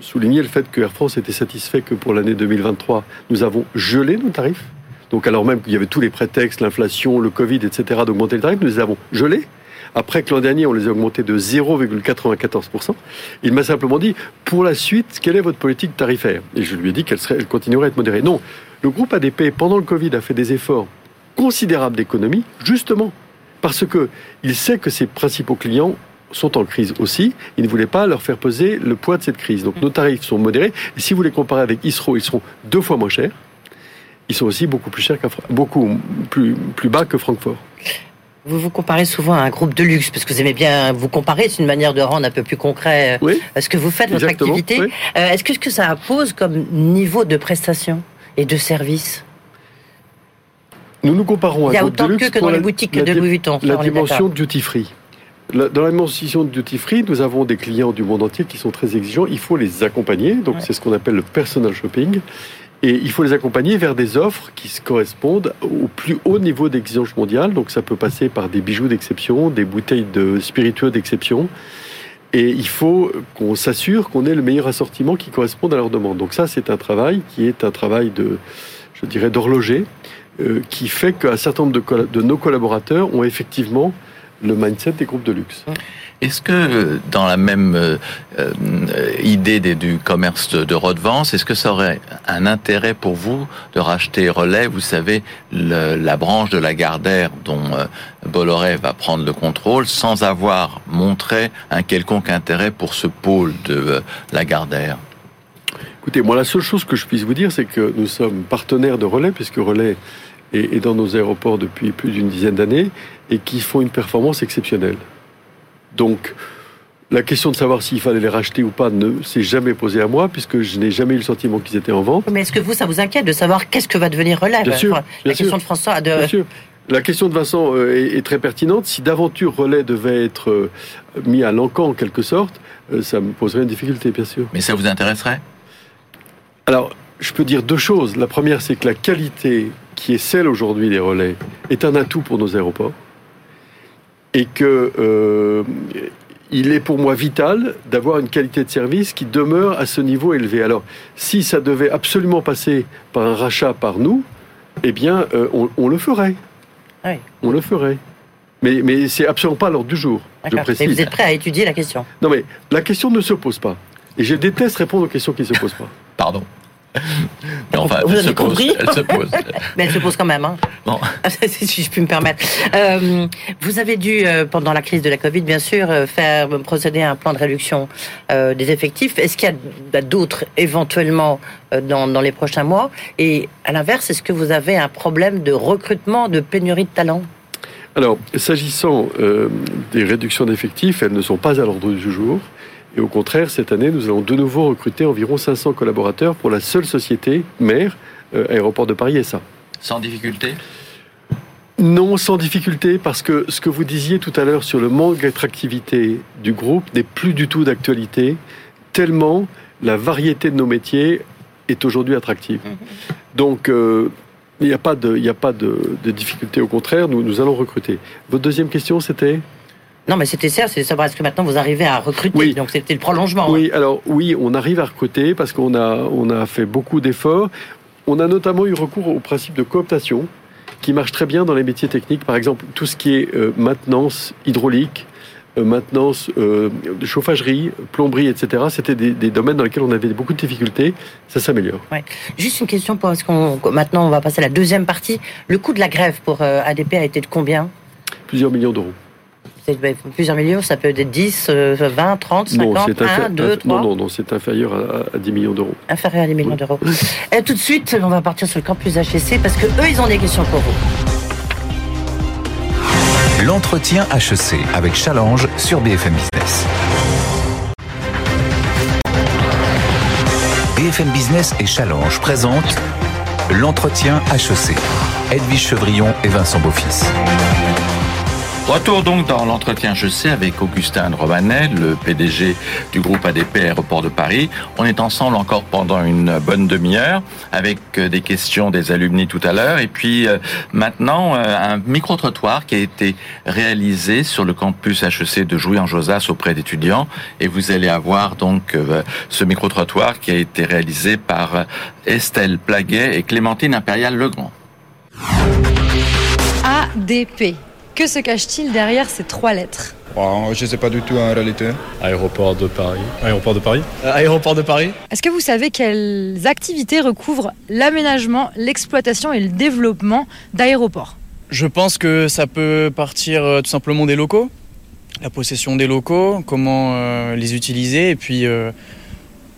souligné le fait que Air France était satisfait que pour l'année 2023, nous avons gelé nos tarifs. Donc alors même qu'il y avait tous les prétextes, l'inflation, le Covid, etc., d'augmenter les tarifs, nous les avons gelés après que l'an dernier, on les a augmentés de 0,94%. Il m'a simplement dit, pour la suite, quelle est votre politique tarifaire? Et je lui ai dit qu'elle elle continuerait à être modérée. Non, le groupe ADP, pendant le Covid, a fait des efforts considérables d'économie, justement, parce que il sait que ses principaux clients sont en crise aussi. Il ne voulait pas leur faire peser le poids de cette crise. Donc nos tarifs sont modérés. Et si vous les comparez avec Isro, ils seront deux fois moins chers. Ils sont aussi beaucoup plus chers beaucoup plus, plus bas que Francfort. Vous vous comparez souvent à un groupe de luxe, parce que vous aimez bien vous comparer, c'est une manière de rendre un peu plus concret euh, ce que vous faites, votre activité. Euh, est-ce que, ce que ça impose comme niveau de prestation et de service? Nous nous comparons à Il y a autant que, que dans les boutiques de Louis Vuitton. La dimension duty-free. Dans la dimension duty free, nous avons des clients du monde entier qui sont très exigeants. Il faut les accompagner. Donc, c'est ce qu'on appelle le personal shopping. Et il faut les accompagner vers des offres qui correspondent au plus haut niveau d'exigence mondiale. Donc ça peut passer par des bijoux d'exception, des bouteilles de spiritueux d'exception. Et il faut qu'on s'assure qu'on ait le meilleur assortiment qui corresponde à leurs demandes. Donc ça, c'est un travail qui est un travail de, je dirais, d'horloger, qui fait qu'un certain nombre de, de nos collaborateurs ont effectivement le mindset des groupes de luxe. Est-ce que dans la même euh, euh, idée du commerce de, redevance, est-ce que ça aurait un intérêt pour vous de racheter Relais? Vous savez, la branche de la Gardère dont euh, Bolloré va prendre le contrôle sans avoir montré un quelconque intérêt pour ce pôle de la Gardère Écoutez, moi la seule chose que je puisse vous dire, c'est que nous sommes partenaires de Relais, puisque Relais est dans nos aéroports depuis plus d'une dizaine d'années et qui font une performance exceptionnelle. Donc, la question de savoir s'il fallait les racheter ou pas ne s'est jamais posée à moi, puisque je n'ai jamais eu le sentiment qu'ils étaient en vente. Mais est-ce que vous, ça vous inquiète de savoir qu'est-ce que va devenir Relais Bien sûr. la question de François. De... Bien sûr. La question de Vincent euh, est, très pertinente. Si d'aventure Relais devait être euh, mis à l'encan en quelque sorte, euh, ça me poserait une difficulté, bien sûr. Mais ça vous intéresserait? Alors, je peux dire deux choses. La première, c'est que la qualité qui est celle aujourd'hui des relais est un atout pour nos aéroports et que euh, il est pour moi vital d'avoir une qualité de service qui demeure à ce niveau élevé. Alors, si ça devait absolument passer par un rachat par nous, eh bien, euh, on, le ferait. Oui. On le ferait. Mais, mais c'est absolument pas l'ordre du jour. Je précise. vous êtes prêt à étudier la question? Non, mais la question ne se pose pas. Et je déteste répondre aux questions qui ne se posent pas. Pardon. Mais enfin, Vous elle, se pose, elle se pose. Mais elle se pose quand même. Hein. Bon. si je puis me permettre. Euh, vous avez dû, euh, pendant la crise de la Covid, bien sûr, euh, faire procéder à un plan de réduction euh, des effectifs. Est-ce qu'il y a bah, d'autres éventuellement dans, dans, les prochains mois? Et à l'inverse, est-ce que vous avez un problème de recrutement, de pénurie de talents? Alors, s'agissant des réductions d'effectifs, elles ne sont pas à l'ordre du jour. Et au contraire, cette année, nous allons de nouveau recruter environ 500 collaborateurs pour la seule société mère, euh, Aéroport de Paris SA. Sans difficulté? Non, sans difficulté, parce que ce que vous disiez tout à l'heure sur le manque d'attractivité du groupe n'est plus du tout d'actualité, tellement la variété de nos métiers est aujourd'hui attractive. Mhm. Donc, euh, il n'y a pas de, a pas de, difficulté, au contraire, nous, nous allons recruter. Votre deuxième question, c'était? Non, mais c'était ça, c'est de savoir est-ce que maintenant vous arrivez à recruter. Oui. Donc c'était le prolongement. Oui, alors oui, on arrive à recruter parce qu'on a, on a fait beaucoup d'efforts. On a notamment eu recours au principe de cooptation qui marche très bien dans les métiers techniques. Par exemple, tout ce qui est euh, maintenance hydraulique, euh, maintenance euh, chauffagerie, plomberie, etc. C'était des, des, domaines dans lesquels on avait beaucoup de difficultés. Ça s'améliore. Ouais. Juste une question pour parce qu'on maintenant on va passer à la deuxième partie. Le coût de la grève pour ADP a été de combien? Plusieurs millions d'euros. Ben, plusieurs millions, ça peut être 10, 20, 30, 50, 1, 2, 3 Non, non, non c'est inférieur à, 10 millions d'euros. Inférieur à 10 millions d'euros. Et tout de suite, on va partir sur le campus HEC parce que eux, ils ont des questions pour vous. L'entretien HEC avec Challenge sur BFM Business. BFM Business et Challenge présentent l'entretien HEC. Edwige Chevrillon et Vincent Beaufils. Retour donc dans l'entretien je sais avec Augustin Romanet, le PDG du groupe ADP Aéroport de Paris. On est ensemble encore pendant une bonne demi-heure avec euh, des questions des alumni tout à l'heure et puis euh, maintenant euh, un micro-trottoir qui a été réalisé sur le campus HEC de Jouy-en-Josas auprès d'étudiants et vous allez avoir donc ce micro-trottoir qui a été réalisé par Estelle Plaguet et Clémentine Impérial-Legrand. ADP Que se cache-t-il derrière ces trois lettres Je ne sais pas du tout en réalité. Aéroport de Paris. Aéroport de Paris euh, Aéroport de Paris. Est-ce que vous savez quelles activités recouvrent l'aménagement, l'exploitation et le développement d'aéroports? Je pense que ça peut partir euh, tout simplement des locaux, la possession des locaux, comment euh, les utiliser et puis euh,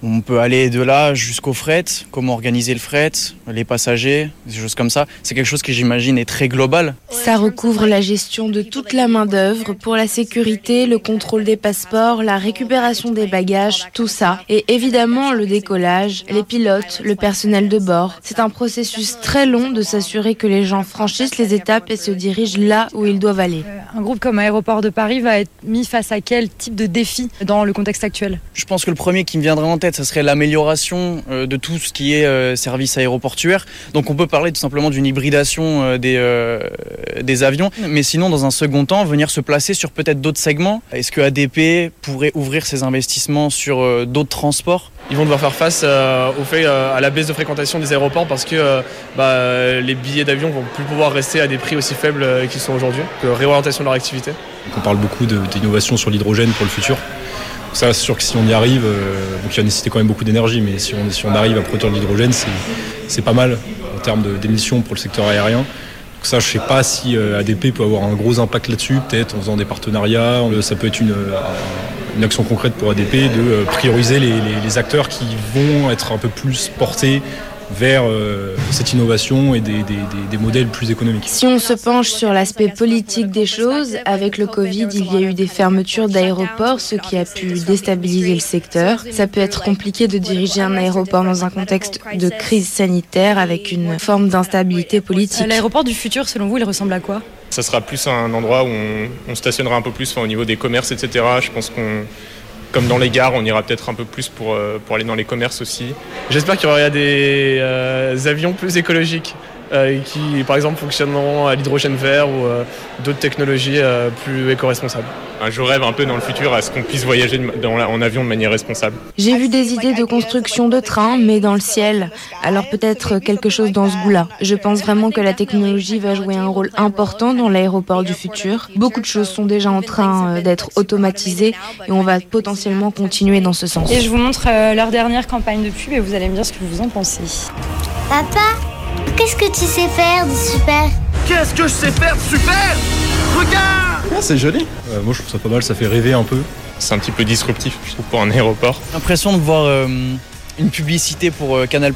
on peut aller de là jusqu'au fret, comment organiser le fret, les passagers, des choses comme ça. C'est quelque chose qui j'imagine est très global. Ça recouvre la gestion de toute la main-d'œuvre pour la sécurité, le contrôle des passeports, la récupération des bagages, tout ça. Et évidemment le décollage, les pilotes, le personnel de bord. C'est un processus très long de s'assurer que les gens franchissent les étapes et se dirigent là où ils doivent aller. Un groupe comme Aéroport de Paris va être mis face à quel type de défi dans le contexte actuel Je pense que le premier qui me viendrait en tête, ce serait l'amélioration euh, de tout ce qui est euh, service aéroportuaire. Donc on peut parler tout simplement d'une hybridation euh, des, des avions. Mais sinon, dans un second temps, venir se placer sur peut-être d'autres segments. Est-ce que ADP pourrait ouvrir ses investissements sur d'autres transports? Ils vont devoir faire face au fait à la baisse de fréquentation des aéroports parce que bah, les billets d'avion vont plus pouvoir rester à des prix aussi faibles qu'ils sont aujourd'hui. Réorientation de leur activité. On parle beaucoup d'innovation sur l'hydrogène pour le futur. Ça, c'est sûr que si on y arrive, euh, il va nécessiter quand même beaucoup d'énergie, mais si on, si arrive à produire de l'hydrogène, c'est pas mal en termes d'émissions pour le secteur aérien. Donc ça, je sais pas si euh, ADP peut avoir un gros impact là-dessus, peut-être en faisant des partenariats. Ça peut être une, une action concrète pour ADP de euh, prioriser les acteurs qui vont être un peu plus portés vers euh, cette innovation et des, des, des, modèles plus économiques. Si on se penche sur l'aspect politique des choses, avec le Covid, il y a eu des fermetures d'aéroports, ce qui a pu déstabiliser le secteur. Ça peut être compliqué de diriger un aéroport dans un contexte de crise sanitaire avec une forme d'instabilité politique. L'aéroport du futur, selon vous, il ressemble à quoi? Ça sera plus un endroit où on, on stationnera un peu plus enfin, au niveau des commerces, etc. Je pense qu'on comme dans les gares, on ira peut-être un peu plus pour, euh, aller dans les commerces aussi. J'espère qu'il y aura des euh, avions plus écologiques euh, qui, par exemple, fonctionneront à l'hydrogène vert ou d'autres technologies plus éco-responsables. Je rêve un peu dans le futur à ce qu'on puisse voyager en avion de manière responsable. J'ai vu des idées de construction de trains, mais dans le ciel. Alors peut-être quelque chose dans ce goût-là. Je pense vraiment que la technologie va jouer un rôle important dans l'aéroport du futur. Beaucoup de choses sont déjà en train d'être automatisées et on va potentiellement continuer dans ce sens. Et je vous montre leur dernière campagne de pub et vous allez me dire ce que vous en pensez. Papa, qu'est-ce que tu sais faire de super Qu'est-ce que je sais faire de super Regarde ah, C'est joli. Euh, moi je trouve ça pas mal, ça fait rêver un peu. C'est un petit peu disruptif, je trouve, pour un aéroport. L'impression de voir euh, une publicité pour euh, Canal+.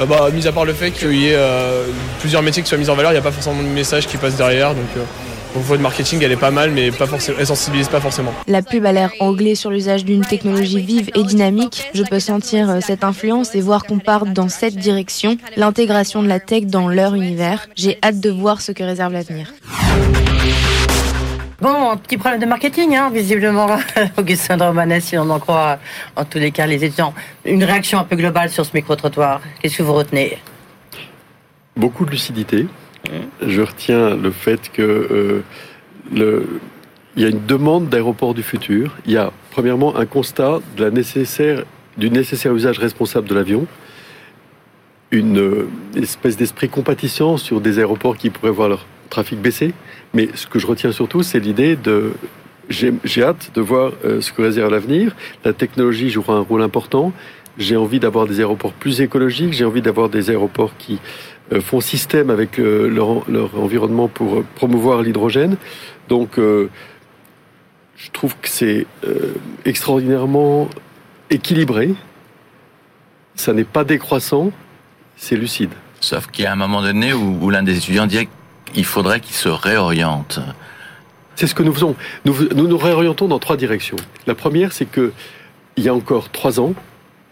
Euh, bah, mis à part le fait qu'il y ait euh, plusieurs métiers qui soient mis en valeur, il n'y a pas forcément de message qui passe derrière. Donc, euh, donc votre marketing, elle est pas mal, mais pas forcément, elle sensibilise pas forcément. La pub a l'air anglais sur l'usage d'une technologie vive et dynamique. Je peux sentir euh, cette influence et voir qu'on part dans cette direction, l'intégration de la tech dans leur univers. J'ai hâte de voir ce que réserve l'avenir. Bon, un petit problème de marketing, hein, visiblement, Augustin Romanet, si on en croit en tous les cas les étudiants. Une réaction un peu globale sur ce micro-trottoir. Qu'est-ce que vous retenez? Beaucoup de lucidité. Je retiens le fait que euh, y a une demande d'aéroport du futur. Il y a premièrement un constat de nécessaire, du nécessaire usage responsable de l'avion, une euh, espèce d'esprit compatissant sur des aéroports qui pourraient voir leur trafic baisser. Mais ce que je retiens surtout, c'est l'idée de j'ai hâte de voir euh, ce que réserve l'avenir. La technologie jouera un rôle important. J'ai envie d'avoir des aéroports plus écologiques. J'ai envie d'avoir des aéroports qui font système avec euh, leur, leur, environnement pour promouvoir l'hydrogène. Donc, euh, je trouve que c'est euh, extraordinairement équilibré. Ça n'est pas décroissant, c'est lucide. Sauf qu'il y a un moment donné où, où l'un des étudiants dit qu'il faudrait qu'il se réoriente. C'est ce que nous faisons. Nous, nous nous réorientons dans trois directions. La première, c'est que il y a encore trois ans,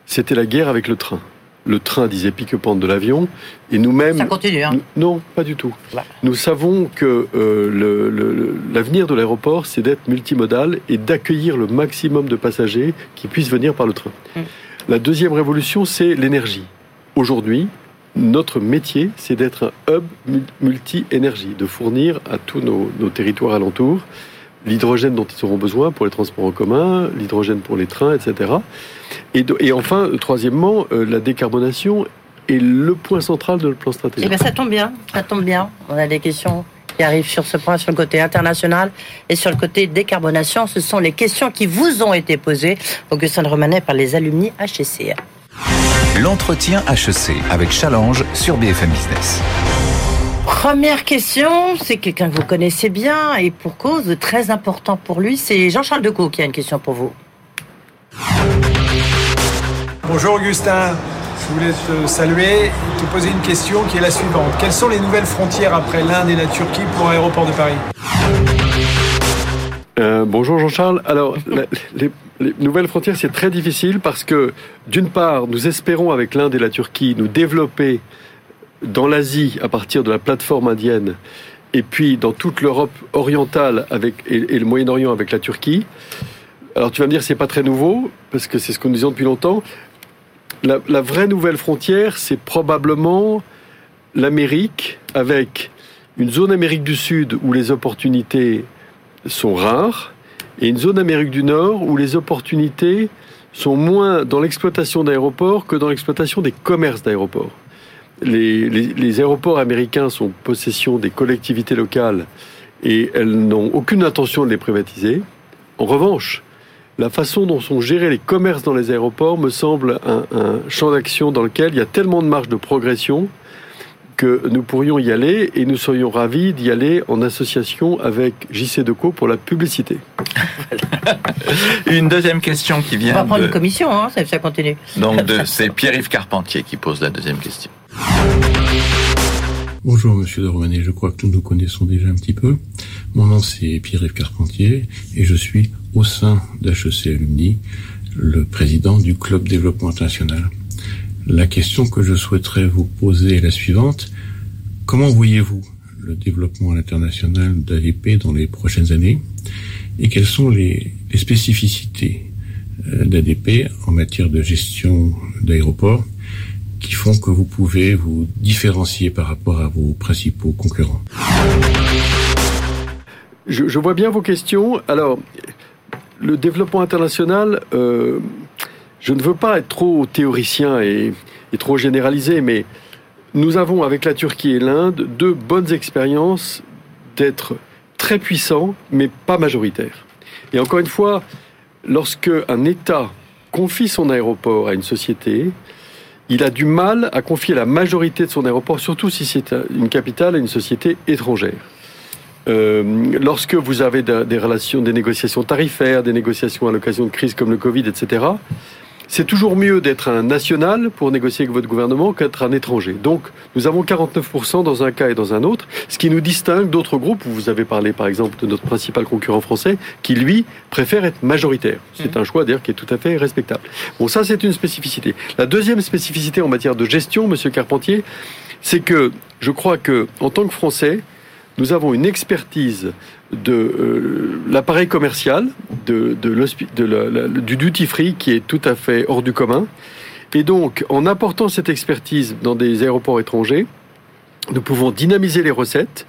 c'était la guerre avec le train. Le train disait pique-pente de l'avion, et nous-mêmes. Ça continue, hein Non, pas du tout. Nous savons que euh, l'avenir de l'aéroport, c'est d'être multimodal et d'accueillir le maximum de passagers qui puissent venir par le train. Mm. La deuxième révolution, c'est l'énergie. Aujourd'hui, notre métier, c'est d'être un hub multi-énergie, de fournir à tous nos, nos territoires alentours l'hydrogène dont ils auront besoin pour les transports en commun, l'hydrogène pour les trains, etc. Et, de, et enfin, troisièmement, euh, la décarbonation est le point central de le plan stratégique. Eh bien, ça tombe bien, ça tombe bien. On a des questions qui arrive sur ce point, sur le côté international et sur le côté décarbonation. Ce sont les questions qui vous ont été posées, Augustin Romanet, par les alumni HEC. L'entretien HEC avec Challenge sur BFM Business. Première question, c'est quelqu'un que vous connaissez bien et pour cause très important pour lui, c'est Jean-Charles Decaux qui a une question pour vous. Bonjour Augustin, je voulais te saluer et te poser une question qui est la suivante. Quelles sont les nouvelles frontières après l'Inde et la Turquie pour l'aéroport de Paris? Euh, bonjour Jean-Charles. Alors, les, les, nouvelles frontières, c'est très difficile parce que, d'une part, nous espérons avec l'Inde et la Turquie nous développer dans l'Asie à partir de la plateforme indienne et puis dans toute l'Europe orientale avec, et, le Moyen-Orient avec la Turquie. Alors tu vas me dire c'est pas très nouveau parce que c'est ce que nous disons depuis longtemps. La, la vraie nouvelle frontière, c'est probablement l'Amérique avec une zone Amérique du Sud où les opportunités sont rares et une zone Amérique du Nord où les opportunités sont moins dans l'exploitation d'aéroports que dans l'exploitation des commerces d'aéroports. Les, les, les, aéroports américains sont possession des collectivités locales et elles n'ont aucune intention de les privatiser. En revanche, la façon dont sont gérés les commerces dans les aéroports me semble un, un champ d'action dans lequel il y a tellement de marge de progression que nous pourrions y aller et nous serions ravis d'y aller en association avec JC Deco pour la publicité. une deuxième question qui vient. On va prendre de... une commission, hein, ça, ça continue. Donc c'est Pierre-Yves Carpentier qui pose la deuxième question. Bonjour Monsieur de Romanet, je crois que nous nous connaissons déjà un petit peu. Mon nom c'est Pierre-Yves Carpentier et je suis au sein d'HEC Alumni le président du Club Développement International. La question que je souhaiterais vous poser est la suivante. Comment voyez-vous le développement à l'international d'ADP dans les prochaines années? Et quelles sont les, les spécificités d'ADP en matière de gestion d'aéroports? Qui font que vous pouvez vous différencier par rapport à vos principaux concurrents je, vois bien vos questions. Alors, le développement international, euh, je ne veux pas être trop théoricien et, et, trop généralisé, mais nous avons avec la Turquie et l'Inde deux bonnes expériences d'être très puissants, mais pas majoritaires. Et encore une fois, lorsque un État confie son aéroport à une société, il a du mal à confier la majorité de son aéroport, surtout si c'est une capitale à une société étrangère. Euh, lorsque vous avez de, des relations, des négociations tarifaires, des négociations à l'occasion de crises comme le Covid, etc., c'est toujours mieux d'être un national pour négocier avec votre gouvernement qu'être un étranger. Donc, nous avons 49% dans un cas et dans un autre, ce qui nous distingue d'autres groupes. Vous avez parlé, par exemple, de notre principal concurrent français, qui, lui, préfère être majoritaire. C'est mmh. un choix, d'ailleurs, qui est tout à fait respectable. Bon, ça, c'est une spécificité. La deuxième spécificité en matière de gestion, Monsieur Carpentier, c'est que je crois que, en tant que Français, nous avons une expertise de euh, l'appareil commercial, de, du duty free qui est tout à fait hors du commun. Et donc, en apportant cette expertise dans des aéroports étrangers, nous pouvons dynamiser les recettes.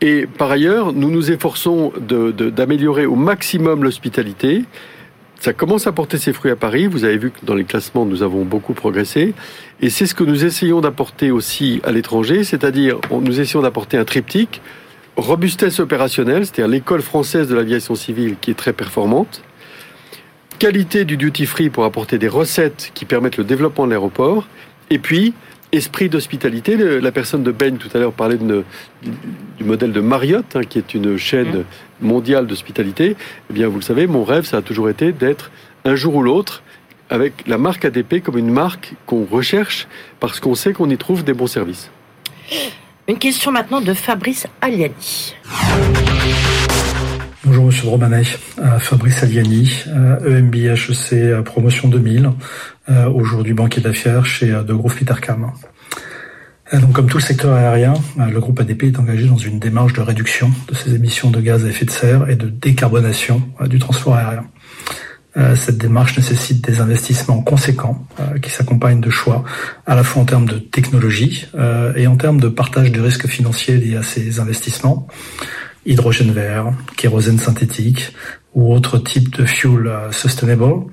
Et par ailleurs, nous nous efforçons d'améliorer au maximum l'hospitalité. Ça commence à porter ses fruits à Paris. Vous avez vu que dans les classements, nous avons beaucoup progressé. Et c'est ce que nous essayons d'apporter aussi à l'étranger, c'est-à-dire nous essayons d'apporter un triptyque robustesse opérationnelle, c'est-à-dire l'école française de l'aviation civile qui est très performante, qualité du duty free pour apporter des recettes qui permettent le développement de l'aéroport, et puis esprit d'hospitalité. La personne de Bain tout à l'heure parlait de, du modèle de Marriott, hein, qui est une chaîne mondiale d'hospitalité. Eh bien, vous le savez, mon rêve, ça a toujours été d'être un jour ou l'autre avec la marque ADP comme une marque qu'on recherche parce qu'on sait qu'on y trouve des bons services. Une question maintenant de Fabrice Aliani. Bonjour Monsieur de euh, Fabrice Aliani, euh, EMB HEC euh, promotion 2000, euh, aujourd'hui banquier d'affaires chez euh, De Gros. Euh, donc, comme tout le secteur aérien, le groupe ADP est engagé dans une démarche de réduction de ses émissions de gaz à effet de serre et de décarbonation du transport aérien. Cette démarche nécessite des investissements conséquents qui s'accompagnent de choix à la fois en termes de technologie et en termes de partage du risque financier lié à ces investissements. Hydrogène vert, kérosène synthétique ou autre type de fuel sustainable.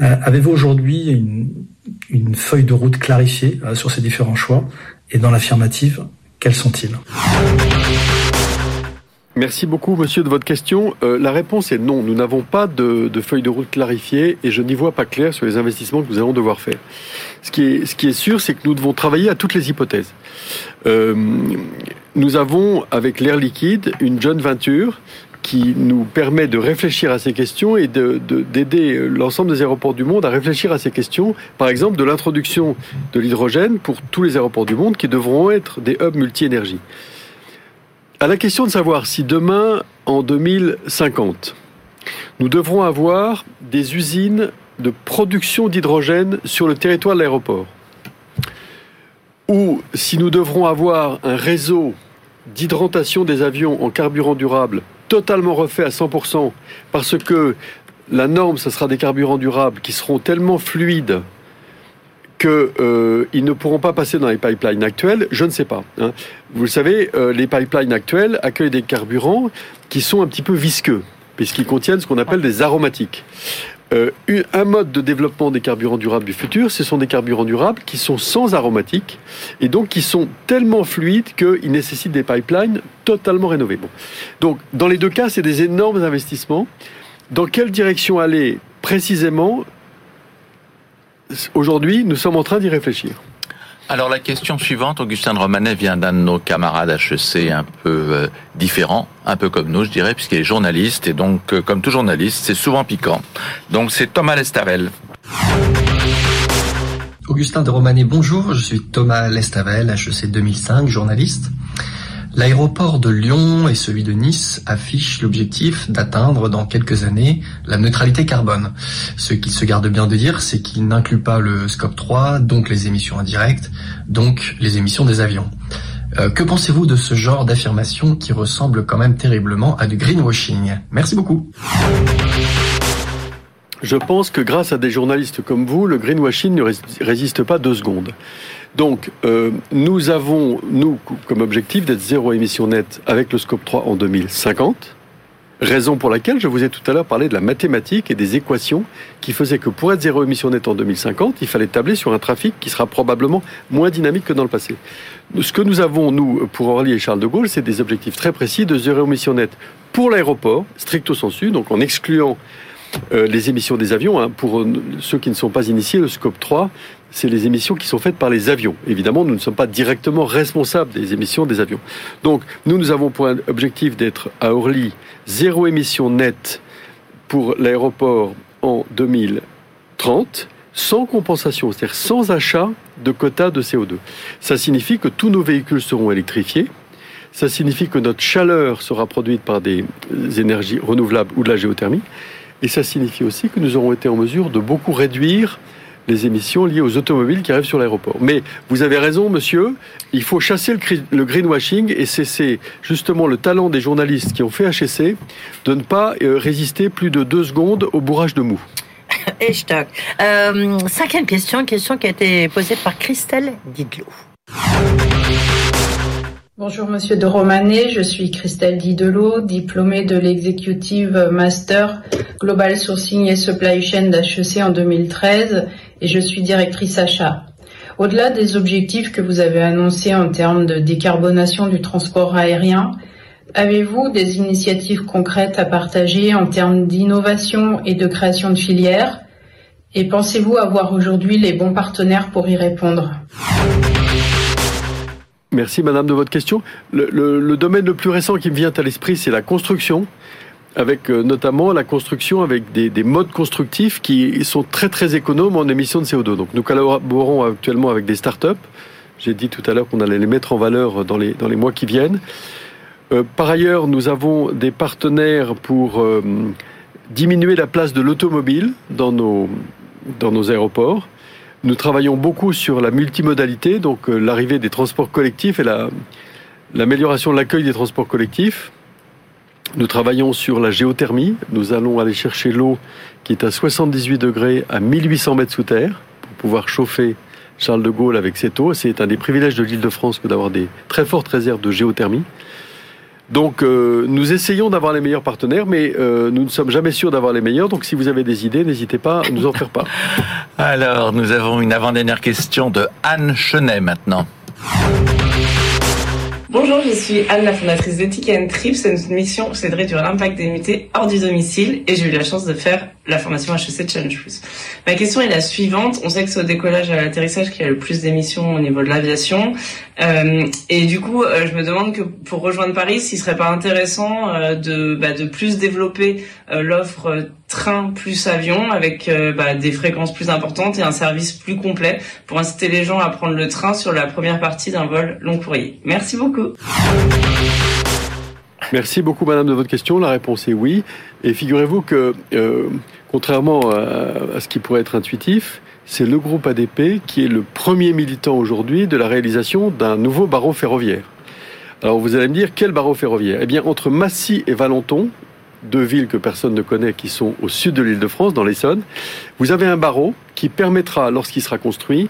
Euh, Avez-vous aujourd'hui une, une, feuille de route clarifiée euh, sur ces différents choix? Et dans l'affirmative, quels sont-ils? Merci beaucoup, monsieur, de votre question. Euh, la réponse est non. Nous n'avons pas de, de, feuille de route clarifiée et je n'y vois pas clair sur les investissements que nous allons devoir faire. Ce qui est, ce qui est sûr, c'est que nous devons travailler à toutes les hypothèses. Euh, nous avons, avec l'air liquide, une jeune venture qui nous permet de réfléchir à ces questions et d'aider de, l'ensemble des aéroports du monde à réfléchir à ces questions, par exemple de l'introduction de l'hydrogène pour tous les aéroports du monde qui devront être des hubs multi-énergie. À la question de savoir si demain, en 2050, nous devrons avoir des usines de production d'hydrogène sur le territoire de l'aéroport, ou si nous devrons avoir un réseau d'hydratation des avions en carburant durable totalement refait à 100%, parce que la norme, ce sera des carburants durables qui seront tellement fluides qu'ils euh, ne pourront pas passer dans les pipelines actuels, je ne sais pas. Hein. Vous le savez, euh, les pipelines actuels accueillent des carburants qui sont un petit peu visqueux, puisqu'ils contiennent ce qu'on appelle des aromatiques. Euh, un mode de développement des carburants durables du futur, ce sont des carburants durables qui sont sans aromatiques et donc qui sont tellement fluides qu'ils nécessitent des pipelines totalement rénovés. Donc, dans les deux cas, c'est des énormes investissements. Dans quelle direction aller précisément? Aujourd'hui, nous sommes en train d'y réfléchir. Alors la question suivante, Augustin de Romanet vient d'un de nos camarades HEC un peu euh, différent, un peu comme nous je dirais, puisqu'il est journaliste, et donc euh, comme tout journaliste, c'est souvent piquant. Donc c'est Thomas Lestavel. Augustin de Romanet, bonjour, je suis Thomas Lestavel, HEC 2005, journaliste. L'aéroport de Lyon et celui de Nice affichent l'objectif d'atteindre dans quelques années la neutralité carbone. Ce qu'il se garde bien de dire, c'est qu'il n'inclut pas le scope 3, donc les émissions indirectes, donc les émissions des avions. Euh, que pensez-vous de ce genre d'affirmation qui ressemble quand même terriblement à du greenwashing? Merci beaucoup. Je pense que grâce à des journalistes comme vous, le greenwashing ne résiste pas deux secondes. Donc, euh, nous avons, nous, comme objectif d'être zéro émission nette avec le scope 3 en 2050. Raison pour laquelle je vous ai tout à l'heure parlé de la mathématique et des équations qui faisaient que pour être zéro émission nette en 2050, il fallait tabler sur un trafic qui sera probablement moins dynamique que dans le passé. Ce que nous avons, nous, pour Orly et Charles de Gaulle, c'est des objectifs très précis de zéro émission nette pour l'aéroport, stricto sensu, donc en excluant euh, les émissions des avions. Hein, pour ceux qui ne sont pas initiés, le scope 3, c'est les émissions qui sont faites par les avions. Évidemment, nous ne sommes pas directement responsables des émissions des avions. Donc, nous, nous avons pour objectif d'être à Orly zéro émission nette pour l'aéroport en 2030 sans compensation, c'est-à-dire sans achat de quotas de CO2. Ça signifie que tous nos véhicules seront électrifiés. Ça signifie que notre chaleur sera produite par des énergies renouvelables ou de la géothermie. Et ça signifie aussi que nous aurons été en mesure de beaucoup réduire les émissions liées aux automobiles qui arrivent sur l'aéroport. Mais vous avez raison, monsieur, il faut chasser le, greenwashing et c'est justement le talent des journalistes qui ont fait HSC de ne pas euh, résister plus de deux secondes au bourrage de mou. Et euh, cinquième question, question qui a été posée par Christelle Didlot. Bonjour Monsieur de Romanet, je suis Christelle Didelot, diplômée de l'Executive Master Global Sourcing et Supply Chain d'HEC en 2013 et je suis directrice achat. Au-delà des objectifs que vous avez annoncés en termes de décarbonation du transport aérien, avez-vous des initiatives concrètes à partager en termes d'innovation et de création de filières? Et pensez-vous avoir aujourd'hui les bons partenaires pour y répondre? Merci Madame de votre question. Le, domaine le plus récent qui me vient à l'esprit, c'est la construction, avec euh, notamment la construction avec des, modes constructifs qui sont très très économes en émissions de CO2. Donc nous collaborons actuellement avec des startups. J'ai dit tout à l'heure qu'on allait les mettre en valeur dans les, dans les mois qui viennent. Euh, par ailleurs, nous avons des partenaires pour euh, diminuer la place de l'automobile dans nos, dans nos aéroports. Nous travaillons beaucoup sur la multimodalité, donc euh, l'arrivée des transports collectifs et l'amélioration de l'accueil des transports collectifs. Nous travaillons sur la géothermie. Nous allons aller chercher l'eau qui est à 78 degrés à 1800 mètres sous terre pour pouvoir chauffer Charles de Gaulle avec cette eau. C'est un des privilèges de l'île de France que d'avoir des très fortes réserves de géothermie. Donc euh, nous essayons d'avoir les meilleurs partenaires, mais euh, nous ne sommes jamais sûrs d'avoir les meilleurs. Donc si vous avez des idées, n'hésitez pas à nous en faire part. Alors nous avons une avant-dernière question de Anne Chenet maintenant. Bonjour, je suis Anne, la fondatrice d'Ethic and Trips. Notre mission, c'est de réduire l'impact des mutés hors du domicile et j'ai eu la chance de faire la formation HEC Challenge Plus. Ma question est la suivante. On sait que c'est au décollage et à l'atterrissage qu'il y a le plus d'émissions au niveau de l'aviation. Euh, et du coup, euh, je me demande que pour rejoindre Paris, s'il serait pas intéressant euh, de, bah, de plus développer l'offre train plus avion avec bah, des fréquences plus importantes et un service plus complet pour inciter les gens à prendre le train sur la première partie d'un vol long courrier. Merci beaucoup. Merci beaucoup, madame, de votre question. La réponse est oui. Et figurez-vous que, contrairement à, à, ce qui pourrait être intuitif, c'est le groupe ADP qui est le premier militant aujourd'hui de la réalisation d'un nouveau barreau ferroviaire. Alors vous allez me dire, quel barreau ferroviaire? Eh bien, entre Massy et Valenton, deux villes que personne ne connaît qui sont au sud de l'île de France, dans l'Essonne, vous avez un barreau qui permettra, lorsqu'il sera construit,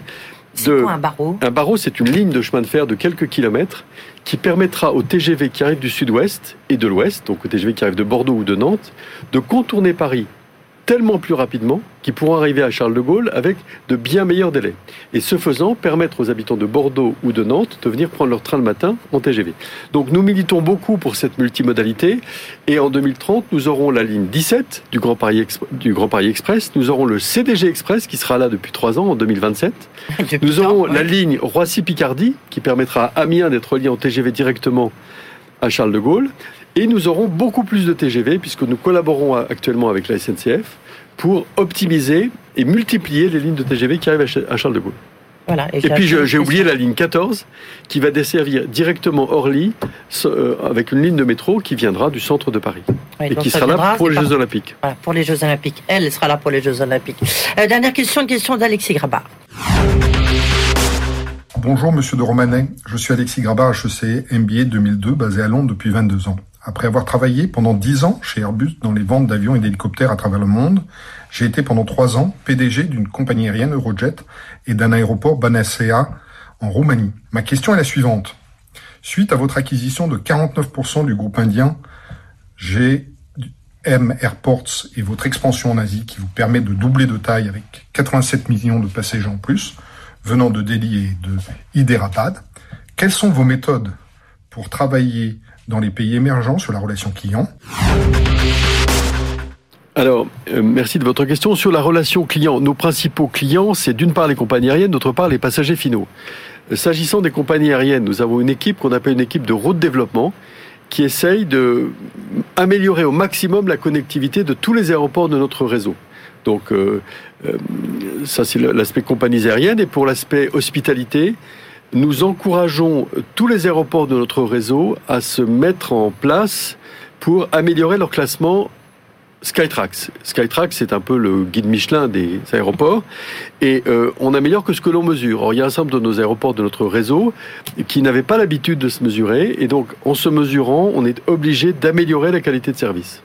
de... un barreau? Un barreau, c'est une ligne de chemin de fer de quelques kilomètres qui permettra aux TGV qui arrivent du sud-ouest et de l'ouest, donc aux TGV qui arrivent de Bordeaux ou de Nantes, de contourner Paris tellement plus rapidement qu'ils pourront arriver à Charles de Gaulle avec de bien meilleurs délais. Et ce faisant, permettre aux habitants de Bordeaux ou de Nantes de venir prendre leur train le matin en TGV. Donc nous militons beaucoup pour cette multimodalité et en 2030, nous aurons la ligne 17 du Grand Paris, du Grand Paris Express, nous aurons le CDG Express qui sera là depuis trois ans en 2027. nous aurons la ligne Roissy-Picardie qui permettra à Amiens d'être lié en TGV directement à Charles de Gaulle. Et nous aurons beaucoup plus de TGV puisque nous collaborons actuellement avec la SNCF pour optimiser et multiplier les lignes de TGV qui arrivent à Charles de Gaulle. Voilà, et, et puis j'ai oublié la ligne 14 qui va desservir directement Orly euh, avec une ligne de métro qui viendra du centre de Paris oui, et qui sera viendra, là pour les. Jeux Olympiques. Voilà, pour les Jeux Olympiques. Elle sera là pour les Jeux Olympiques. Euh, dernière question, une question d'Alexis Grabar. Bonjour Monsieur de Romanet, je suis Alexis Grabar, HEC, MBA 2002, basé à Londres depuis 22 ans. Après avoir travaillé pendant 10 ans chez Airbus dans les ventes d'avions et d'hélicoptères à travers le monde, j'ai été pendant 3 ans PDG d'une compagnie aérienne Eurojet et d'un aéroport Banasea en Roumanie. Ma question est la suivante. Suite à votre acquisition de 49% du groupe indien GM Airports et votre expansion en Asie qui vous permet de doubler de taille avec 87 millions de passagers en plus, venant de Delhi et de Hyderabad, quelles sont vos méthodes pour travailler dans les pays émergents sur la relation client alors, euh, merci de votre question. Sur la relation client, nos principaux clients, c'est d'une part les compagnies aériennes, d'autre part les passagers finaux. S'agissant des compagnies aériennes, nous avons une équipe qu'on appelle une équipe de route développement qui essaye de améliorer au maximum la connectivité de tous les aéroports de notre réseau. Donc, euh, euh, ça c'est l'aspect compagnies aériennes. Et pour l'aspect hospitalité, nous encourageons tous les aéroports de notre réseau à se mettre en place pour améliorer leur classement Skytrax. Skytrax, c'est un peu le guide Michelin des aéroports. Et euh, on améliore que ce que l'on mesure. Or, il y a un certain de nos aéroports de notre réseau qui n'avaient pas l'habitude de se mesurer. Et donc, en se mesurant, on est obligé d'améliorer la qualité de service.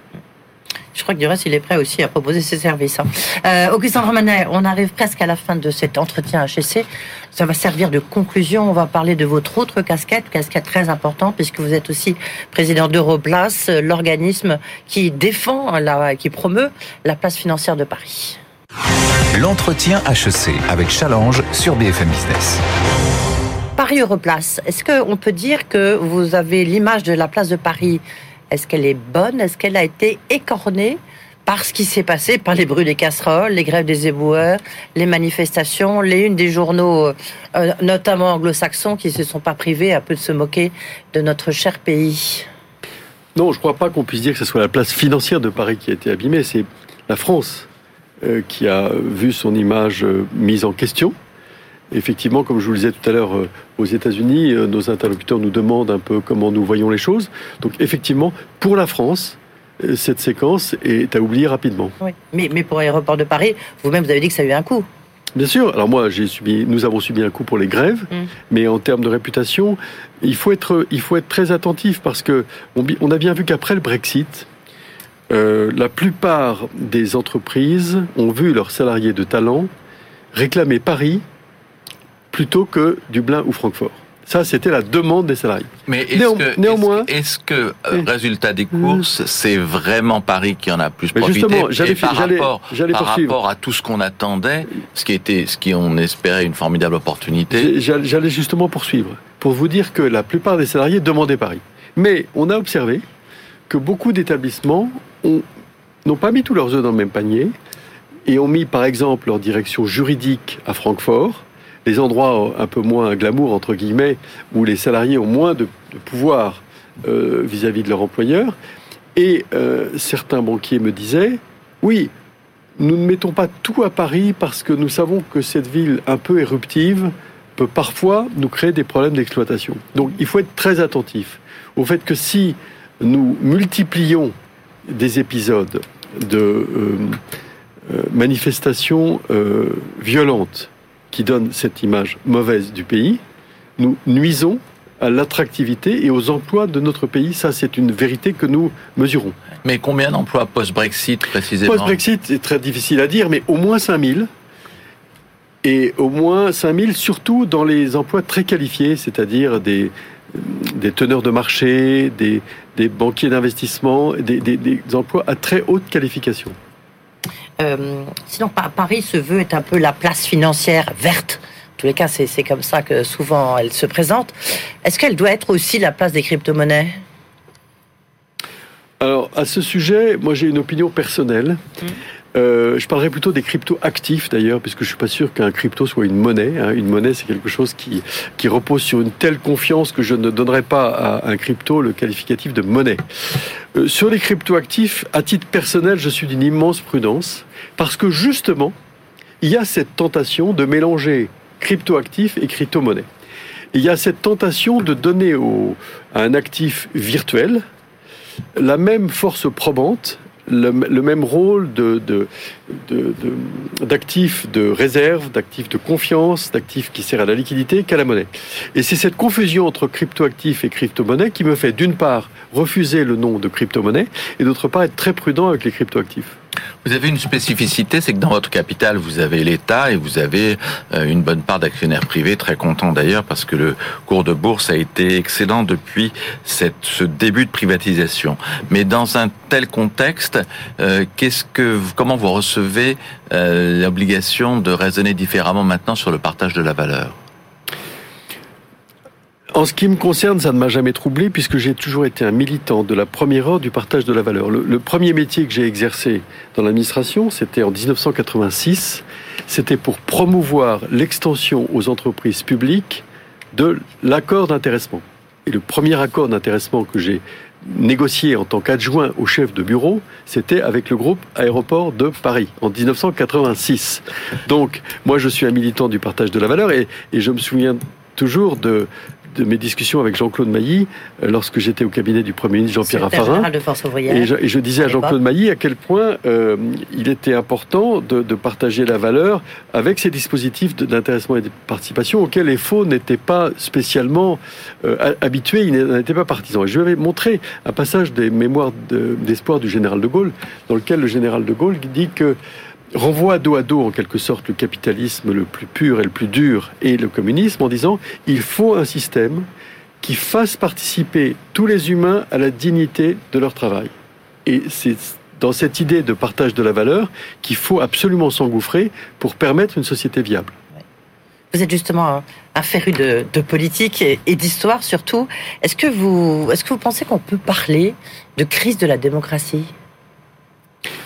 Je crois que du reste, il est prêt aussi à proposer ses services. Hein. Euh, Augustin Romanet, on arrive presque à la fin de cet entretien HEC. Ça va servir de conclusion. On va parler de votre autre casquette, casquette très importante, puisque vous êtes aussi président d'Europlace, l'organisme qui défend, la, qui promeut la place financière de Paris. L'entretien HEC avec Challenge sur BFM Business. Paris Europlace, est-ce qu'on peut dire que vous avez l'image de la place de Paris est-ce qu'elle est bonne? Est-ce qu'elle a été écornée par ce qui s'est passé, par les bruits des casseroles, les grèves des éboueurs, les manifestations, les unes des journaux, euh, notamment anglo-saxons, qui se sont pas privés un peu de se moquer de notre cher pays? Non, je ne crois pas qu'on puisse dire que ce soit la place financière de Paris qui a été abîmée. C'est la France euh, qui a vu son image euh, mise en question. Effectivement, comme je vous le disais tout à l'heure, euh, aux États-Unis, euh, nos interlocuteurs nous demandent un peu comment nous voyons les choses. Donc, effectivement, pour la France, euh, cette séquence est à oublier rapidement. Oui. Mais, mais pour l'aéroport de Paris, vous-même, vous avez dit que ça a eu un coup. Bien sûr. Alors moi, j'ai subi, nous avons subi un coup pour les grèves, mmh. mais en termes de réputation, il faut être, il faut être très attentif parce que on, on a bien vu qu'après le Brexit, euh, la plupart des entreprises ont vu leurs salariés de talent réclamer Paris plutôt que Dublin ou Francfort. Ça, c'était la demande des salariés. Mais est-ce Néan, que, néanmoins, est-ce que, euh, résultat des courses, c'est vraiment Paris qui en a plus profité Justement, j'allais par rapport, par rapport à tout ce qu'on attendait, ce qui était, ce qui on espérait une formidable opportunité. J'allais justement poursuivre. pour vous dire que la plupart des salariés demandaient Paris. Mais on a observé que beaucoup d'établissements n'ont pas mis tous leurs œufs dans le même panier et ont mis par exemple leur direction juridique à Francfort, les endroits un peu moins glamour entre guillemets, où les salariés ont moins de, pouvoir euh, vis-à-vis de leur employeur. Et euh, certains banquiers me disaient, oui, nous ne mettons pas tout à Paris parce que nous savons que cette ville un peu éruptive peut parfois nous créer des problèmes d'exploitation. Donc il faut être très attentif au fait que si nous multiplions des épisodes de euh, manifestations violentes qui donnent cette image mauvaise du pays, nous nuisons à l'attractivité et aux emplois de notre pays. Ça, c'est une vérité que nous mesurons. Mais combien d'emplois post-Brexit précisément? Post-Brexit, c'est très difficile à dire, mais au moins 5000. Et au moins 5000, surtout dans les emplois très qualifiés, c'est-à-dire des, des teneurs de marché, des, des banquiers d'investissement, des, des, emplois à très haute qualification. Euh, sinon, Paris se veut être un peu la place financière verte. En tous les cas, c'est comme ça que souvent elle se présente. Est-ce qu'elle doit être aussi la place des crypto-monnaies? Alors, à ce sujet, moi j'ai une opinion personnelle. Mmh. Euh, je parlerai plutôt des cryptos actifs d'ailleurs, puisque je suis pas sûr qu'un crypto soit une monnaie. Hein. Une monnaie, c'est quelque chose qui, qui repose sur une telle confiance que je ne donnerai pas à un crypto le qualificatif de monnaie. Euh, sur les cryptos actifs, à titre personnel, je suis d'une immense prudence, parce que justement, il y a cette tentation de mélanger crypto actifs et crypto monnaie. Il y a cette tentation de donner à un actif virtuel la même force probante le, même rôle de, d'actifs de, réserve, d'actifs de confiance, d'actifs qui sert à la liquidité qu'à la monnaie. Et c'est cette confusion entre cryptoactifs et crypto-monnaie qui me fait d'une part refuser le nom de crypto-monnaie et d'autre part être très prudent avec les cryptoactifs. Vous avez une spécificité, c'est que dans votre capital, vous avez l'État et vous avez euh, une bonne part d'actionnaires privés, très contents d'ailleurs, parce que le cours de bourse a été excellent depuis ce début de privatisation. Mais dans un tel contexte, euh, comment vous recevez euh, l'obligation de raisonner différemment maintenant sur le partage de la valeur? En ce qui me concerne, ça ne m'a jamais troublé puisque j'ai toujours été un militant de la première heure du partage de la valeur. Le, premier métier que j'ai exercé dans l'administration, c'était en 1986. C'était pour promouvoir l'extension aux entreprises publiques de l'accord d'intéressement. Et le premier accord d'intéressement que j'ai négocié en tant qu'adjoint au chef de bureau, c'était avec le groupe Aéroport de Paris en 1986. Donc, moi, je suis un militant du partage de la valeur et, et je me souviens toujours de, de mes discussions avec Jean-Claude Mailly euh, lorsque j'étais au cabinet du Premier ministre Jean-Pierre Raffarin. Et je, disais à Jean-Claude Mailly à quel point euh, il était important de, partager la valeur avec ces dispositifs d'intéressement et de participation auxquels les faux n'étaient pas spécialement euh, habitués, ils n'étaient pas partisans. Et je lui avais montré un passage des mémoires d'espoir du général de Gaulle, dans lequel le général de Gaulle dit que renvoie dos à dos en quelque sorte le capitalisme le plus pur et le plus dur et le communisme en disant il faut un système qui fasse participer tous les humains à la dignité de leur travail. Et c'est dans cette idée de partage de la valeur qu'il faut absolument s'engouffrer pour permettre une société viable. Vous êtes justement un féru de, politique et, et d'histoire surtout. Est-ce que vous, est-ce que vous pensez qu'on peut parler de crise de la démocratie?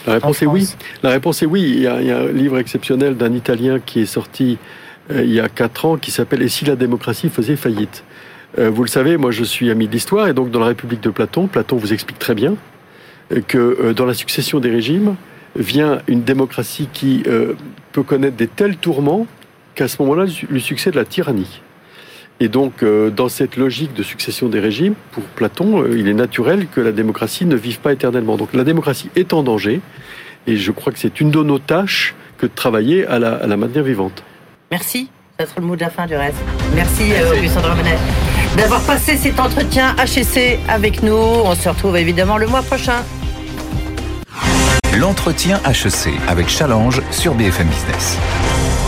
La réponse est oui. La réponse est oui. Il y, a, un livre exceptionnel d'un Italien qui est sorti euh, il y a quatre ans qui s'appelle Et si la démocratie faisait faillite? Euh, Vous le savez, moi je suis ami de l'histoire et donc dans la République de Platon, Platon vous explique très bien euh, que dans la succession des régimes vient une démocratie qui peut connaître des tels tourments qu'à ce moment-là lui succède la tyrannie. Et donc, euh, dans cette logique de succession des régimes, pour Platon, euh, il est naturel que la démocratie ne vive pas éternellement. Donc, la démocratie est en danger, et je crois que c'est une de nos tâches que de travailler à la, à la maintenir vivante. Merci. Ça sera le mot de la fin du reste. Merci, euh, Augustin Dramenet, d'avoir passé cet entretien HEC avec nous. On se retrouve évidemment le mois prochain. L'entretien HEC avec Challenge sur BFM Business.